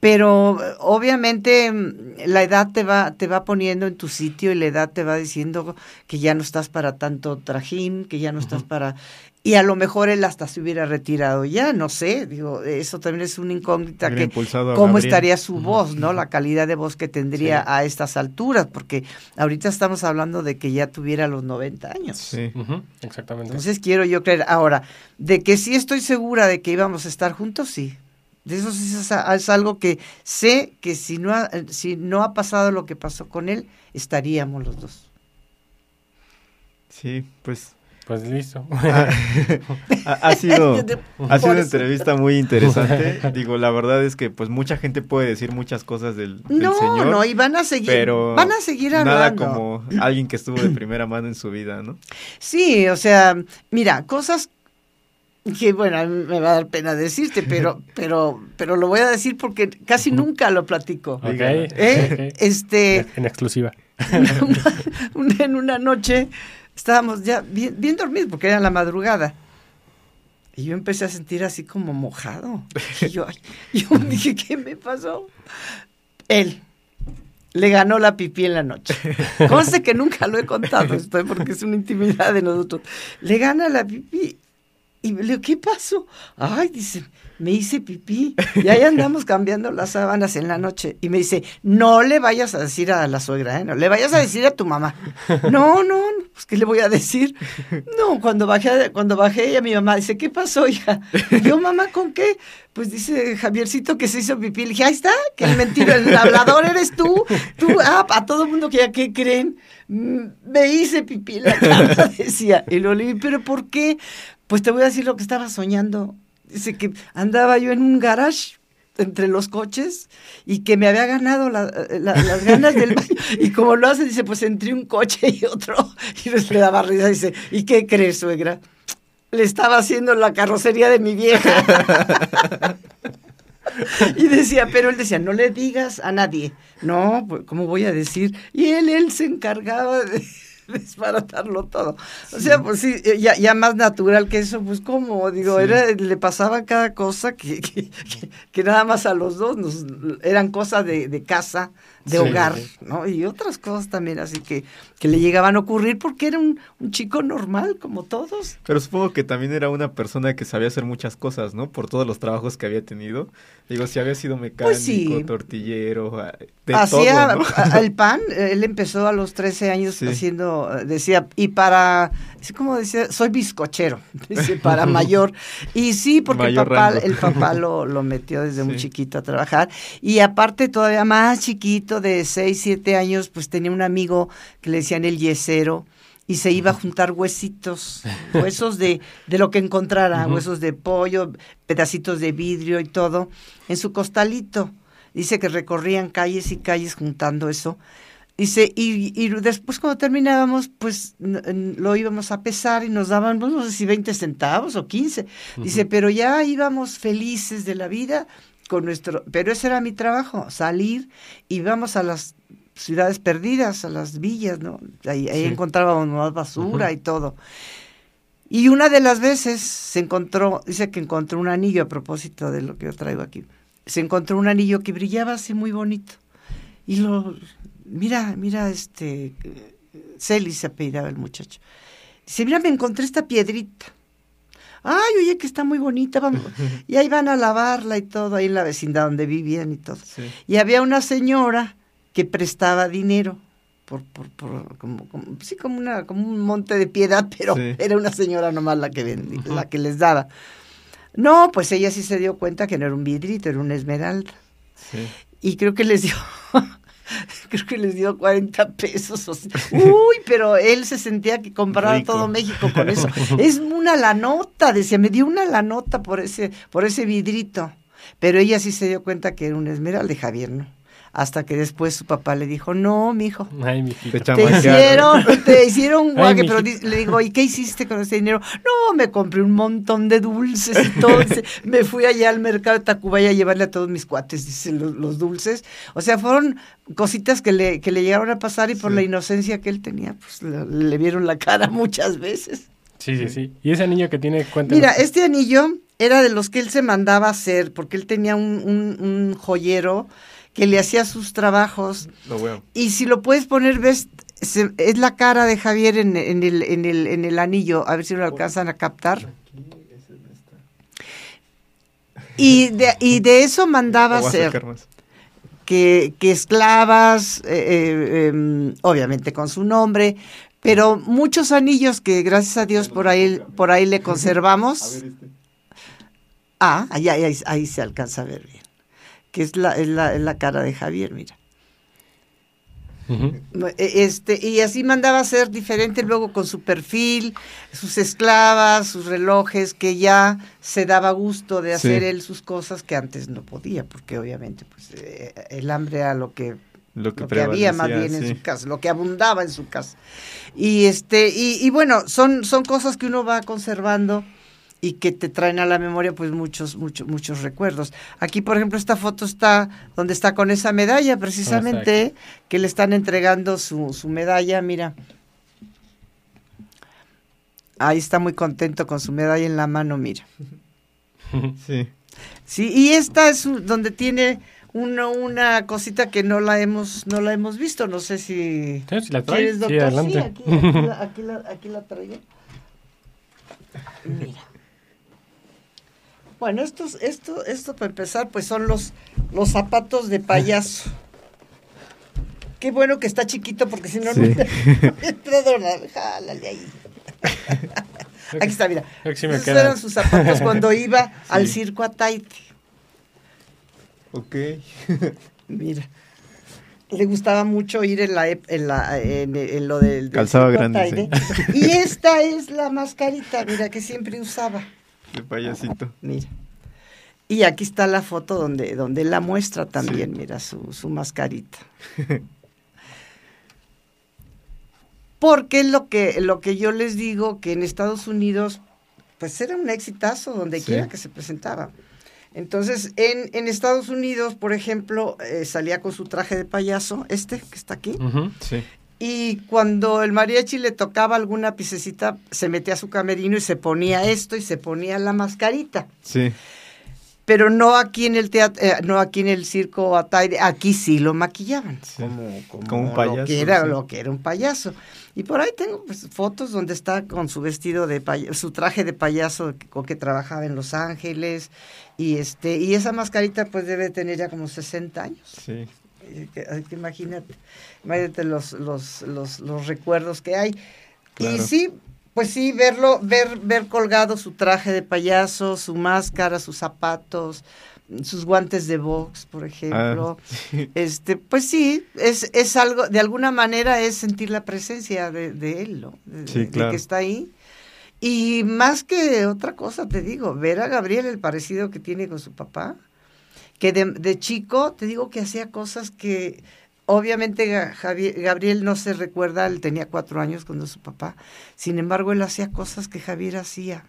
Pero obviamente mm, la edad te va, te va poniendo en tu sitio y la edad te va diciendo que ya no estás para tanto trajín, que ya no estás para y a lo mejor él hasta se hubiera retirado ya, no sé, digo, eso también es una incógnita que cómo estaría su voz, ¿no? La calidad de voz que tendría a estas alturas, porque ahorita estamos hablando de que ya tuviera los 90 años. Sí, exactamente. Entonces quiero yo creer, ahora, de que sí estoy segura de que íbamos a estar juntos, sí. De eso sí es, es algo que sé que si no, ha, si no ha pasado lo que pasó con él, estaríamos los dos. Sí, pues pues listo. ha, sido, ha sido una entrevista muy interesante. Digo, la verdad es que pues mucha gente puede decir muchas cosas del, no, señor. No, y van a seguir, pero van a seguir hablando. Nada como alguien que estuvo de primera mano en su vida, ¿no? Sí, o sea, mira, cosas que bueno, a mí me va a dar pena decirte, pero, pero, pero lo voy a decir porque casi nunca lo platico. ¿Eh? Este, en exclusiva. en una noche estábamos ya bien, bien dormidos porque era la madrugada. Y yo empecé a sentir así como mojado. Y yo, yo dije, ¿qué me pasó? Él le ganó la pipí en la noche. Conste que nunca lo he contado esto, porque es una intimidad de nosotros. Le gana la pipí. Y le digo, ¿qué pasó? Ay, dice, me hice pipí y ahí andamos cambiando las sábanas en la noche. Y me dice, no le vayas a decir a la suegra, ¿eh? no le vayas a decir a tu mamá. No, no, pues ¿qué le voy a decir? No, cuando bajé, cuando bajé ella, mi mamá dice, ¿qué pasó, hija? Yo, mamá, ¿con qué? Pues dice Javiercito que se hizo pipí. Le dije, ahí está, que el mentiro, el hablador eres tú. Tú, ah, a todo el mundo que ya, ¿qué creen? Mm, me hice pipí la cama, decía. Y lo leí, ¿pero por qué? Pues te voy a decir lo que estaba soñando Dice que andaba yo en un garage entre los coches y que me había ganado las ganas del baño. Y como lo hace, dice, pues entre un coche y otro. Y le daba risa. Dice, ¿y qué crees, suegra? Le estaba haciendo la carrocería de mi vieja. y decía, pero él decía, no le digas a nadie. No, pues, ¿cómo voy a decir? Y él, él se encargaba de desbaratarlo todo. O sea, pues sí, eh, ya, ya, más natural que eso, pues como, digo, era, le pasaba cada cosa que, que, nada más a los dos nos, eran cosas de, de casa, de hogar, ¿no? Y otras cosas también, así que, que le llegaban a ocurrir porque era un, un, chico normal, como todos. Pero supongo que también era una persona que sabía hacer muchas cosas, ¿no? Por todos los trabajos que había tenido. Digo, si había sido pues mecánico, tortillero, ah, de Hacía todo, el pan, él empezó a los 13 años haciendo, decía, y para, como decía, soy bizcochero, dice, para mayor. Y sí, porque el papá, el papá lo, lo metió desde muy chiquito a trabajar. Y aparte, todavía más chiquito, de 6, 7 años, pues tenía un amigo que le decían el yesero y se iba a juntar huesitos, huesos de, de lo que encontrara, huesos de pollo, pedacitos de vidrio y todo, en su costalito. Dice que recorrían calles y calles juntando eso. Dice, y, y después cuando terminábamos, pues lo íbamos a pesar y nos daban, pues, no sé si 20 centavos o 15. Dice, pero ya íbamos felices de la vida con nuestro, pero ese era mi trabajo, salir, íbamos a las ciudades perdidas, a las villas, ¿no? Ahí, ahí Sí. encontrábamos más basura y todo. Y una de las veces se encontró, dice que encontró un anillo a propósito de lo que yo traigo aquí. Se encontró un anillo que brillaba así muy bonito. Y lo, mira, mira, este, Celis se apellidaba el muchacho. Dice, mira, me encontré esta piedrita. Ay, oye, que está muy bonita, vamos. Y ahí van a lavarla y todo, ahí en la vecindad donde vivían y todo. Sí. Y había una señora que prestaba dinero por, por, por como, como- sí, como una, como un monte de piedad, pero Sí. era una señora nomás la que vendi- la que les daba. No, pues ella sí se dio cuenta que no era un vidrito, era una esmeralda. Sí. Y creo que les dio, creo que les dio 40 pesos. uy, pero él se sentía que compraba Rico. todo México con eso. Es una la nota, decía, me dio una la nota por ese, por ese vidrito. Pero ella sí se dio cuenta que era un esmeralda de Javier, ¿no? Hasta que después su papá le dijo, no, mijo, Ay. Te te hicieron, te hicieron guaque, Ay, pero le digo, ¿y qué hiciste con ese dinero? No, me compré un montón de dulces y todo. Me fui allá al mercado de Tacubaya a llevarle a todos mis cuates, dice, los, los dulces. O sea, fueron cositas que le, que le llegaron a pasar y por Sí. la inocencia que él tenía, pues le, le vieron la cara muchas veces. Sí, sí, sí. ¿Y ese niño que tiene cuenta? Mira, este anillo era de los que él se mandaba a hacer, porque él tenía un, un- un joyero que le hacía sus trabajos Lo veo. y si lo puedes poner, ves, se- es la cara de Javier en, en el, en, el, en el anillo, a ver si lo alcanzan a captar. Y de, y de eso mandaba hacer que, que esclavas, eh, eh, em, obviamente con su nombre, pero muchos anillos que gracias a Dios por ahí, por ahí le conservamos. este. Ah, ahí, ahí, ahí- ahí se alcanza a ver bien. Que es la, es la, es la cara de Javier, mira. E- Este, y así mandaba hacer diferente luego con su perfil, sus esclavas, sus relojes, que ya se daba gusto de hacer Sí. él sus cosas que antes no podía, porque obviamente pues eh, el hambre era lo que Lo que, lo que había más bien en su casa, lo que abundaba en su casa. Y este, y, y bueno, son, son cosas que uno va conservando y que te traen a la memoria pues muchos, muchos, muchos recuerdos. Aquí, por ejemplo, esta foto está donde está con esa medalla, precisamente, que le están entregando su, su medalla, mira. Ahí está muy contento con su medalla en la mano, mira. Sí. Sí, y esta es donde tiene uno, una cosita que no la hemos, no la hemos visto, no sé si Sí, si la trae. ¿Quieres, Sí, adelante. aquí, aquí la, aquí, la, aquí la traigo. Mira. Bueno, estos, esto, esto para empezar, pues son los, los zapatos de payaso. Qué bueno que está chiquito porque si no, Sí. no entrado. Jálale ahí. Aquí está, mira. Sí me Esos queda. eran sus zapatos cuando iba al circo a Taite. Ok. Mira. Le gustaba mucho ir en la ep- en la en, en lo del, del Calzaba grande, Taide. Y esta es la mascarita, mira, que siempre usaba. De payasito. Mira. Y aquí está la foto donde, donde la muestra también, mira, su, su mascarita. Porque lo que, lo que yo les digo, que en Estados Unidos, pues era un exitazo donde Sí. quiera que se presentaba. Entonces, en, en Estados Unidos, por ejemplo, eh, salía con su traje de payaso, este que está aquí. Sí. Y cuando el mariachi le tocaba alguna pisecita, se metía a su camerino y se ponía esto y se ponía la mascarita. Sí. Pero no aquí en el teatro, eh, no aquí en el circo Ataide, aquí sí lo maquillaban. Sí. Como, como, Como un Lo payaso, que, era, sí. lo que era un payaso. Y por ahí tengo pues, fotos donde está con su vestido de payaso, su traje de payaso que- con que trabajaba en Los Ángeles. Y este, y esa mascarita pues debe tener ya como 60 años. Sí. Eh, Imagínate, imagínate los, los, los, los recuerdos que hay. Y sí, pues sí, verlo, ver, ver colgado su traje de payaso, su máscara, sus zapatos, sus guantes de box, por ejemplo. Ah, sí. Este, pues sí, es, es algo, de alguna manera es sentir la presencia de, de él, ¿no? De, Sí, que está ahí. Y más que otra cosa, te digo, ver a Gabriel el parecido que tiene con su papá, que de, de chico, te digo que hacía cosas que obviamente Gabriel no se recuerda, él tenía cuatro años cuando su papá, sin embargo él hacía cosas que Javier hacía.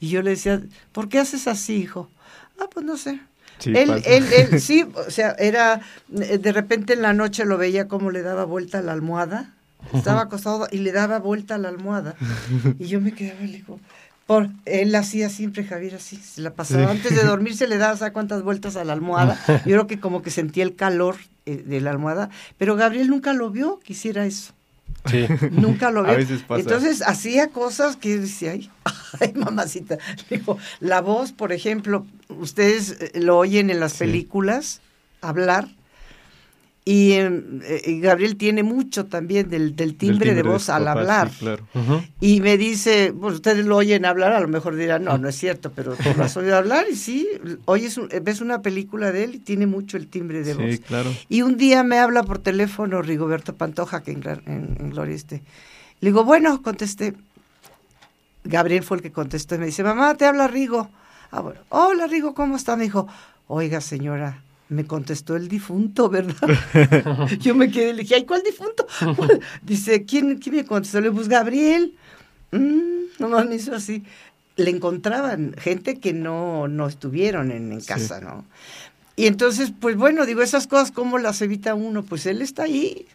Y yo le decía, ¿por qué haces así, hijo? Ah, pues no sé. Sí, él, él, él, sí, o sea, era, de repente en la noche lo veía como le daba vuelta a la almohada, estaba acostado y le daba vuelta a la almohada. Y yo me quedaba y le digo, por, él hacía siempre Javier así, se la pasaba. Antes de dormir se le daba, ¿sabes cuántas vueltas a la almohada? Yo creo que como que sentía el calor eh, de la almohada, pero Gabriel nunca lo vio que hiciera eso. Sí. Nunca lo vio. Entonces hacía cosas que decía, ay, ay mamacita. Digo, la voz, por ejemplo, ustedes eh, lo oyen en las películas hablar Eh, y Gabriel tiene mucho también del, timbre, de voz al hablar. Y me dice, pues ustedes lo oyen hablar, a lo mejor dirán, no, no es cierto, pero tú lo has oído hablar y sí, oyes ves una película de él y tiene mucho el timbre de voz. Claro. Y un día me habla por teléfono Rigoberto Pantoja, que en, en, Gloria Le digo, bueno, contesté. Gabriel fue el que contestó y me dice, mamá, te habla Rigo. Ah, bueno, hola Rigo, ¿cómo está? Me dijo, oiga señora, me contestó el difunto, ¿verdad? Yo me quedé, le dije, ay, ¿cuál difunto? Dice, ¿quién, ¿quién me contestó? Le pues Gabriel. Mm, no me hizo así. Le encontraban gente que no, no estuvieron en, casa, ¿no? Y entonces, pues bueno, digo, esas cosas, ¿cómo las evita uno? Pues él está ahí,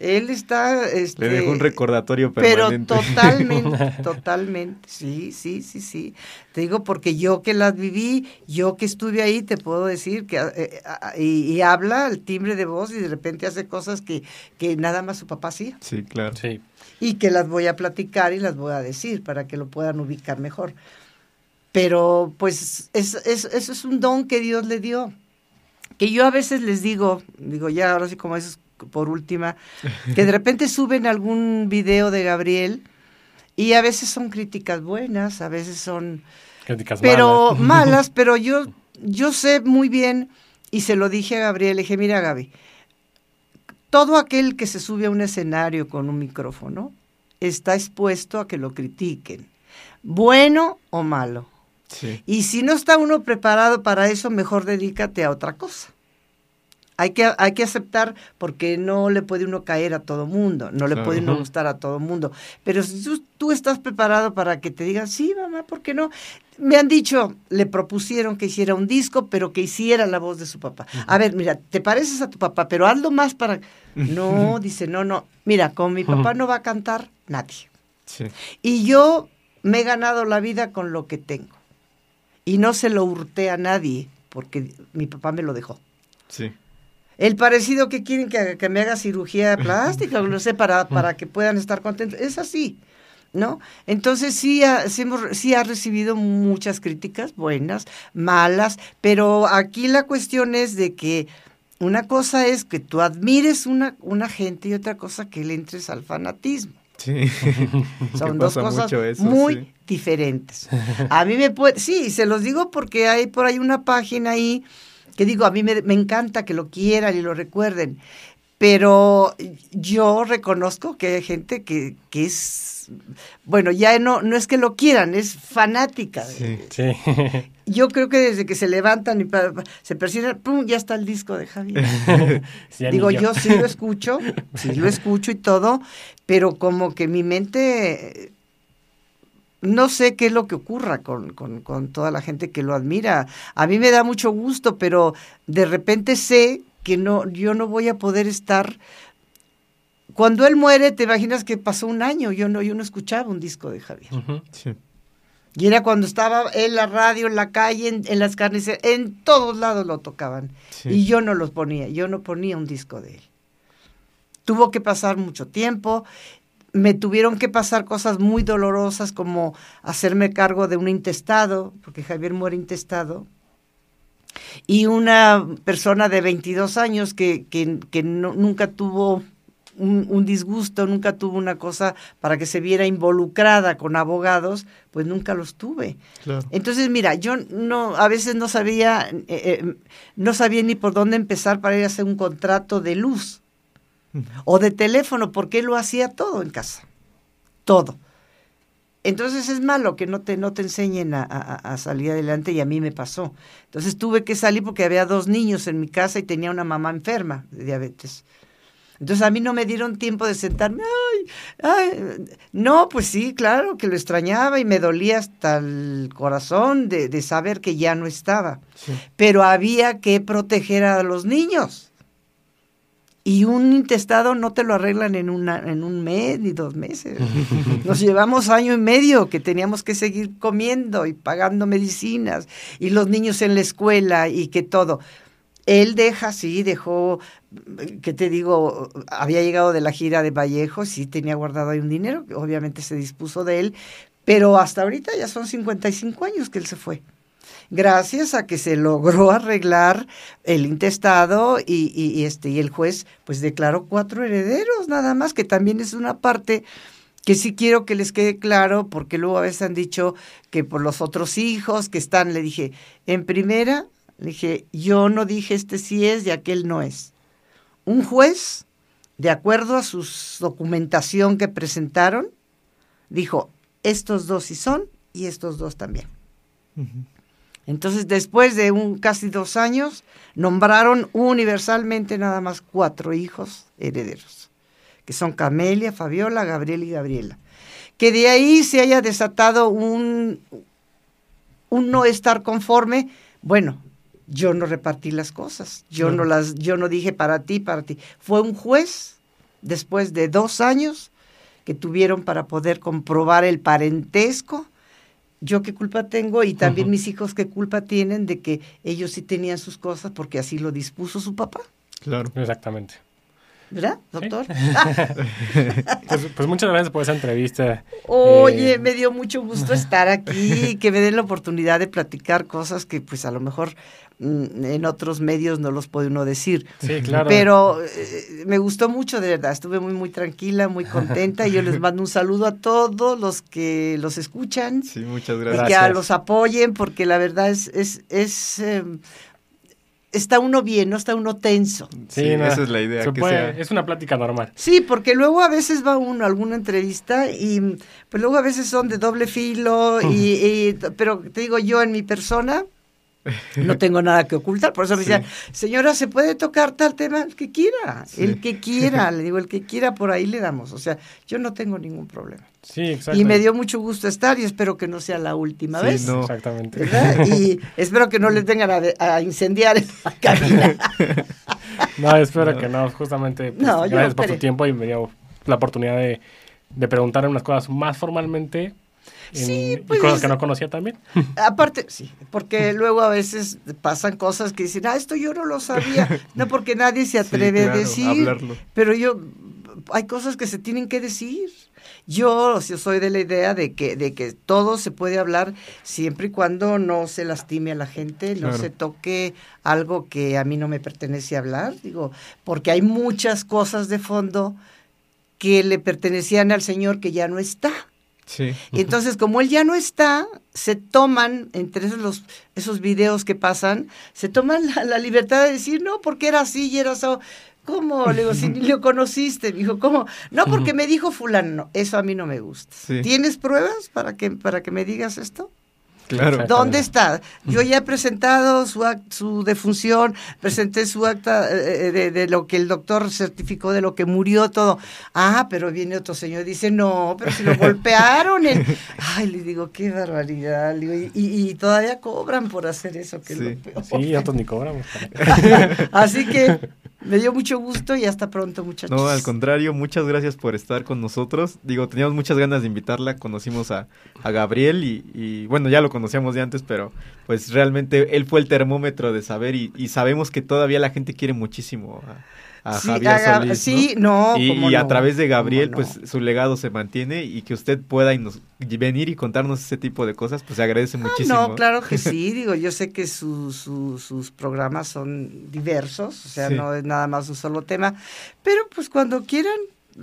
él está... Este, Le dejó un recordatorio permanente. Pero totalmente, totalmente, sí, sí, sí, sí. Te digo porque yo que las viví, yo que estuve ahí, te puedo decir que... Eh, y, habla el timbre de voz y de repente hace cosas que, que nada más su papá hacía. Sí, claro. Sí. Y que las voy a platicar y las voy a decir para que lo puedan ubicar mejor. Pero pues es, es, eso es un don que Dios le dio. Que yo a veces les digo, digo ya ahora sí como es por última, que de repente suben algún video de Gabriel y a veces son críticas buenas, a veces son críticas pero malas. pero yo yo sé muy bien y se lo dije a Gabriel, le dije, "Mira, Gaby, todo aquel que se sube a un escenario con un micrófono está expuesto a que lo critiquen, bueno o malo. Y si no está uno preparado para eso, mejor dedícate a otra cosa. Hay que, hay que aceptar porque no le puede uno caer a todo mundo, no le puede uno gustar a todo mundo. Pero si tú, estás preparado para que te digan, sí, mamá, ¿por qué no? Me han dicho, le propusieron que hiciera un disco, pero que hiciera la voz de su papá. A ver, mira, te pareces a tu papá, pero hazlo más para... No, dice, no, no. Mira, con mi papá no va a cantar nadie. Y yo me he ganado la vida con lo que tengo. Y no se lo hurté a nadie, porque mi papá me lo dejó. Sí el parecido que quieren que, me haga cirugía plástica, no sé, para, para que puedan estar contentos. Es así, ¿no? Entonces sí ha, sí, ha recibido muchas críticas, buenas, malas, pero aquí la cuestión es de que una cosa es que tú admires una, una gente y otra cosa que le entres al fanatismo. Sí. Son dos cosas muy diferentes. A mí me puede, sí, se los digo porque hay por ahí una página ahí que digo, a mí me, encanta que lo quieran y lo recuerden, pero yo reconozco que hay gente que, que es, bueno, ya no, no es que lo quieran, es fanática. Sí, sí. Yo creo que desde que se levantan y se persiguen, ¡pum! ya está el disco de Javier. Digo, yo sí lo escucho, sí lo escucho y todo, pero como que mi mente no sé qué es lo que ocurra con, con, toda la gente que lo admira. A mí me da mucho gusto, pero de repente sé que no, yo no voy a poder estar. Cuando él muere, te imaginas que pasó un año, yo no, yo no escuchaba un disco de Javier. Y era cuando estaba en la radio, en la calle, en, las carnes, en todos lados lo tocaban. Y yo no los ponía, yo no ponía un disco de él. Tuvo que pasar mucho tiempo me tuvieron que pasar cosas muy dolorosas como hacerme cargo de un intestado, porque Javier muere intestado, y una persona de 22 años que, que, nunca tuvo un, disgusto, nunca tuvo una cosa para que se viera involucrada con abogados, pues nunca los tuve. Entonces, mira, yo no, a veces no sabía, eh, eh, no sabía ni por dónde empezar para ir a hacer un contrato de luz o de teléfono, porque él lo hacía todo en casa, todo. Entonces es malo que no te, no te enseñen a, a- a salir adelante y a mí me pasó. Entonces tuve que salir porque había dos niños en mi casa y tenía una mamá enferma de diabetes. Entonces a mí no me dieron tiempo de sentarme. Ay, ay, no, pues sí, claro que lo extrañaba y me dolía hasta el corazón de, de saber que ya no estaba. Sí. Pero había que proteger a los niños. Y un intestado no te lo arreglan en, una, en un mes ni dos meses. Nos llevamos año y medio que teníamos que seguir comiendo y pagando medicinas y los niños en la escuela y que todo. Él deja, sí, dejó, ¿qué te digo? Había llegado de la gira de Vallejo, sí tenía guardado ahí un dinero, que obviamente se dispuso de él, pero hasta ahorita ya son 55 años que él se fue. Gracias a que se logró arreglar el intestado y, este, y el juez pues declaró cuatro herederos nada más, que también es una parte que sí quiero que les quede claro, porque luego a veces han dicho que por los otros hijos que están, le dije, en primera, le dije, yo no dije este sí es y aquel no es. Un juez, de acuerdo a su documentación que presentaron, dijo, estos dos sí son y estos dos también. Entonces, después de un casi dos años, nombraron universalmente nada más cuatro hijos herederos, que son Camelia, Fabiola, Gabriel y Gabriela. Que de ahí se haya desatado un, un no estar conforme, bueno, yo no repartí las cosas, yo no las, yo no dije para ti, para ti. Fue un juez, después de dos años, que tuvieron para poder comprobar el parentesco. Yo qué culpa tengo y también mis hijos qué culpa tienen de que ellos sí tenían sus cosas porque así lo dispuso su papá, Claro. Exactamente. ¿Verdad, doctor? Pues, pues muchas gracias por esa entrevista. Oye, Eh, me dio mucho gusto estar aquí, que me den la oportunidad de platicar cosas que pues a lo mejor mm, en otros medios no los puede uno decir. Sí, claro. Pero eh, me gustó mucho, de verdad. Estuve muy, muy tranquila, muy contenta. Y yo les mando un saludo a todos los que los escuchan Sí, muchas y gracias. que a Gracias. los apoyen, porque la verdad es, es, es eh, está uno bien, no está uno tenso. Sí, no, esa es la idea, se que puede- sea- Es una plática normal. Sí, porque luego a veces va uno a alguna entrevista y pues luego a veces son de doble filo, y, y- pero te digo yo en mi persona no tengo nada que ocultar, por eso me Sí. decían, señora, ¿se puede tocar tal tema? El que quiera, Sí. el que quiera, le digo, el que quiera por ahí le damos, o sea, yo no tengo ningún problema. Sí, exacto. Y me dio mucho gusto estar y espero que no sea la última Sí, vez. no. Exactamente. ¿verdad? Y espero que no les vengan a, de- a incendiar la cabina. No, espero que no. Justamente, pues, No, yo gracias por tu tiempo y me dio la oportunidad de, de preguntar unas cosas más formalmente. En- y pues, cosas que no conocía también. Aparte, sí, porque luego a veces pasan cosas que dicen, ah, esto yo no lo sabía. No porque nadie se Sí, atreve claro, a decir. hablarlo. Pero yo, hay cosas que se tienen que decir. Yo, yo soy de la idea de que, de que todo se puede hablar siempre y cuando no se lastime a la gente, no se toque algo que a mí no me pertenece hablar. Digo, porque hay muchas cosas de fondo que le pertenecían al Señor que ya no está. Sí. Y entonces, como él ya no está, se toman, entre esos, los, esos videos que pasan, se toman la, la libertad de decir, no, porque era así y era así. ¿Cómo? Le digo, si ni lo conociste. Me dijo, ¿cómo? No, porque me dijo fulano. No, eso a mí no me gusta. Sí. ¿Tienes pruebas para que, para que me digas esto? Claro. ¿Dónde está? Yo ya he presentado su, su defunción, presenté su acta eh, eh, de, de lo que el doctor certificó de lo que murió, todo. Ah, pero viene otro señor y dice, no, pero si lo golpearon. en-". Ay, le digo, qué barbaridad. Digo, y, y- y todavía cobran por hacer eso, que Sí. Sí, nosotros ni cobramos. Así que me dio mucho gusto y hasta pronto, muchachos. No, al contrario, muchas gracias por estar con nosotros. Digo, teníamos muchas ganas de invitarla, conocimos a, a Gabriel y, bueno, ya lo conocíamos de antes, pero pues realmente él fue el termómetro de saber y, sabemos que todavía la gente quiere muchísimo a Sí, Javier Solís. ¿no? sí, no, y, a no, través de Gabriel, no. pues su legado se mantiene y que usted pueda y nos, y venir y contarnos ese tipo de cosas, pues se agradece Ah, muchísimo. No, claro que sí, digo, yo sé que su- su- sus programas son diversos, o sea, Sí. no es nada más un solo tema, pero pues cuando quieran,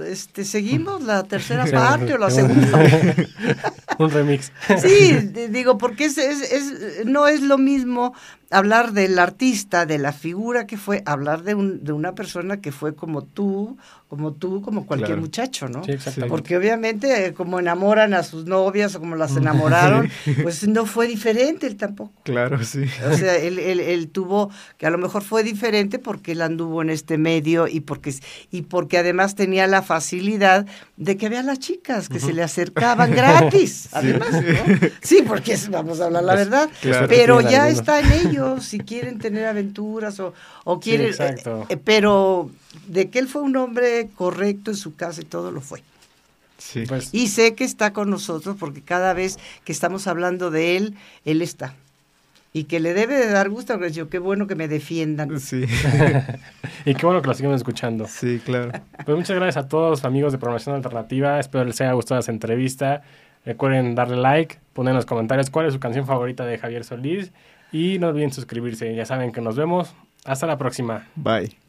este, seguimos la tercera parte o la segunda. un remix. Sí, digo, porque es, es, no es lo mismo hablar del artista, de la figura que fue, hablar de, un, de una persona que fue como tú, como tú, como cualquier muchacho, ¿no? Sí, exactamente. Porque obviamente eh, como enamoran a sus novias o como las enamoraron, pues no fue diferente él tampoco. Claro, sí. O sea, él, él, él, tuvo, que a lo mejor fue diferente porque él anduvo en este medio y porque, y porque además tenía la facilidad de que había las chicas que se le acercaban gratis, además, ¿no? Sí, porque vamos a hablar la pues, verdad, pero ya está en ello si quieren tener aventuras o, o quieren... exacto. Eh, pero de que él fue un hombre correcto en su casa y todo lo fue. Sí. Pues, y sé que está con nosotros porque cada vez que estamos hablando de él, él está. Y que le debe de dar gusto, porque yo, qué bueno que me defiendan. Sí. y qué bueno que lo siguen escuchando. Sí, claro. Pues muchas gracias a todos amigos de Programación Alternativa. Espero les haya gustado esta entrevista. Recuerden darle like, poner en los comentarios cuál es su canción favorita de Javier Solís y no olviden suscribirse. Ya saben que nos vemos. Hasta la próxima. Bye.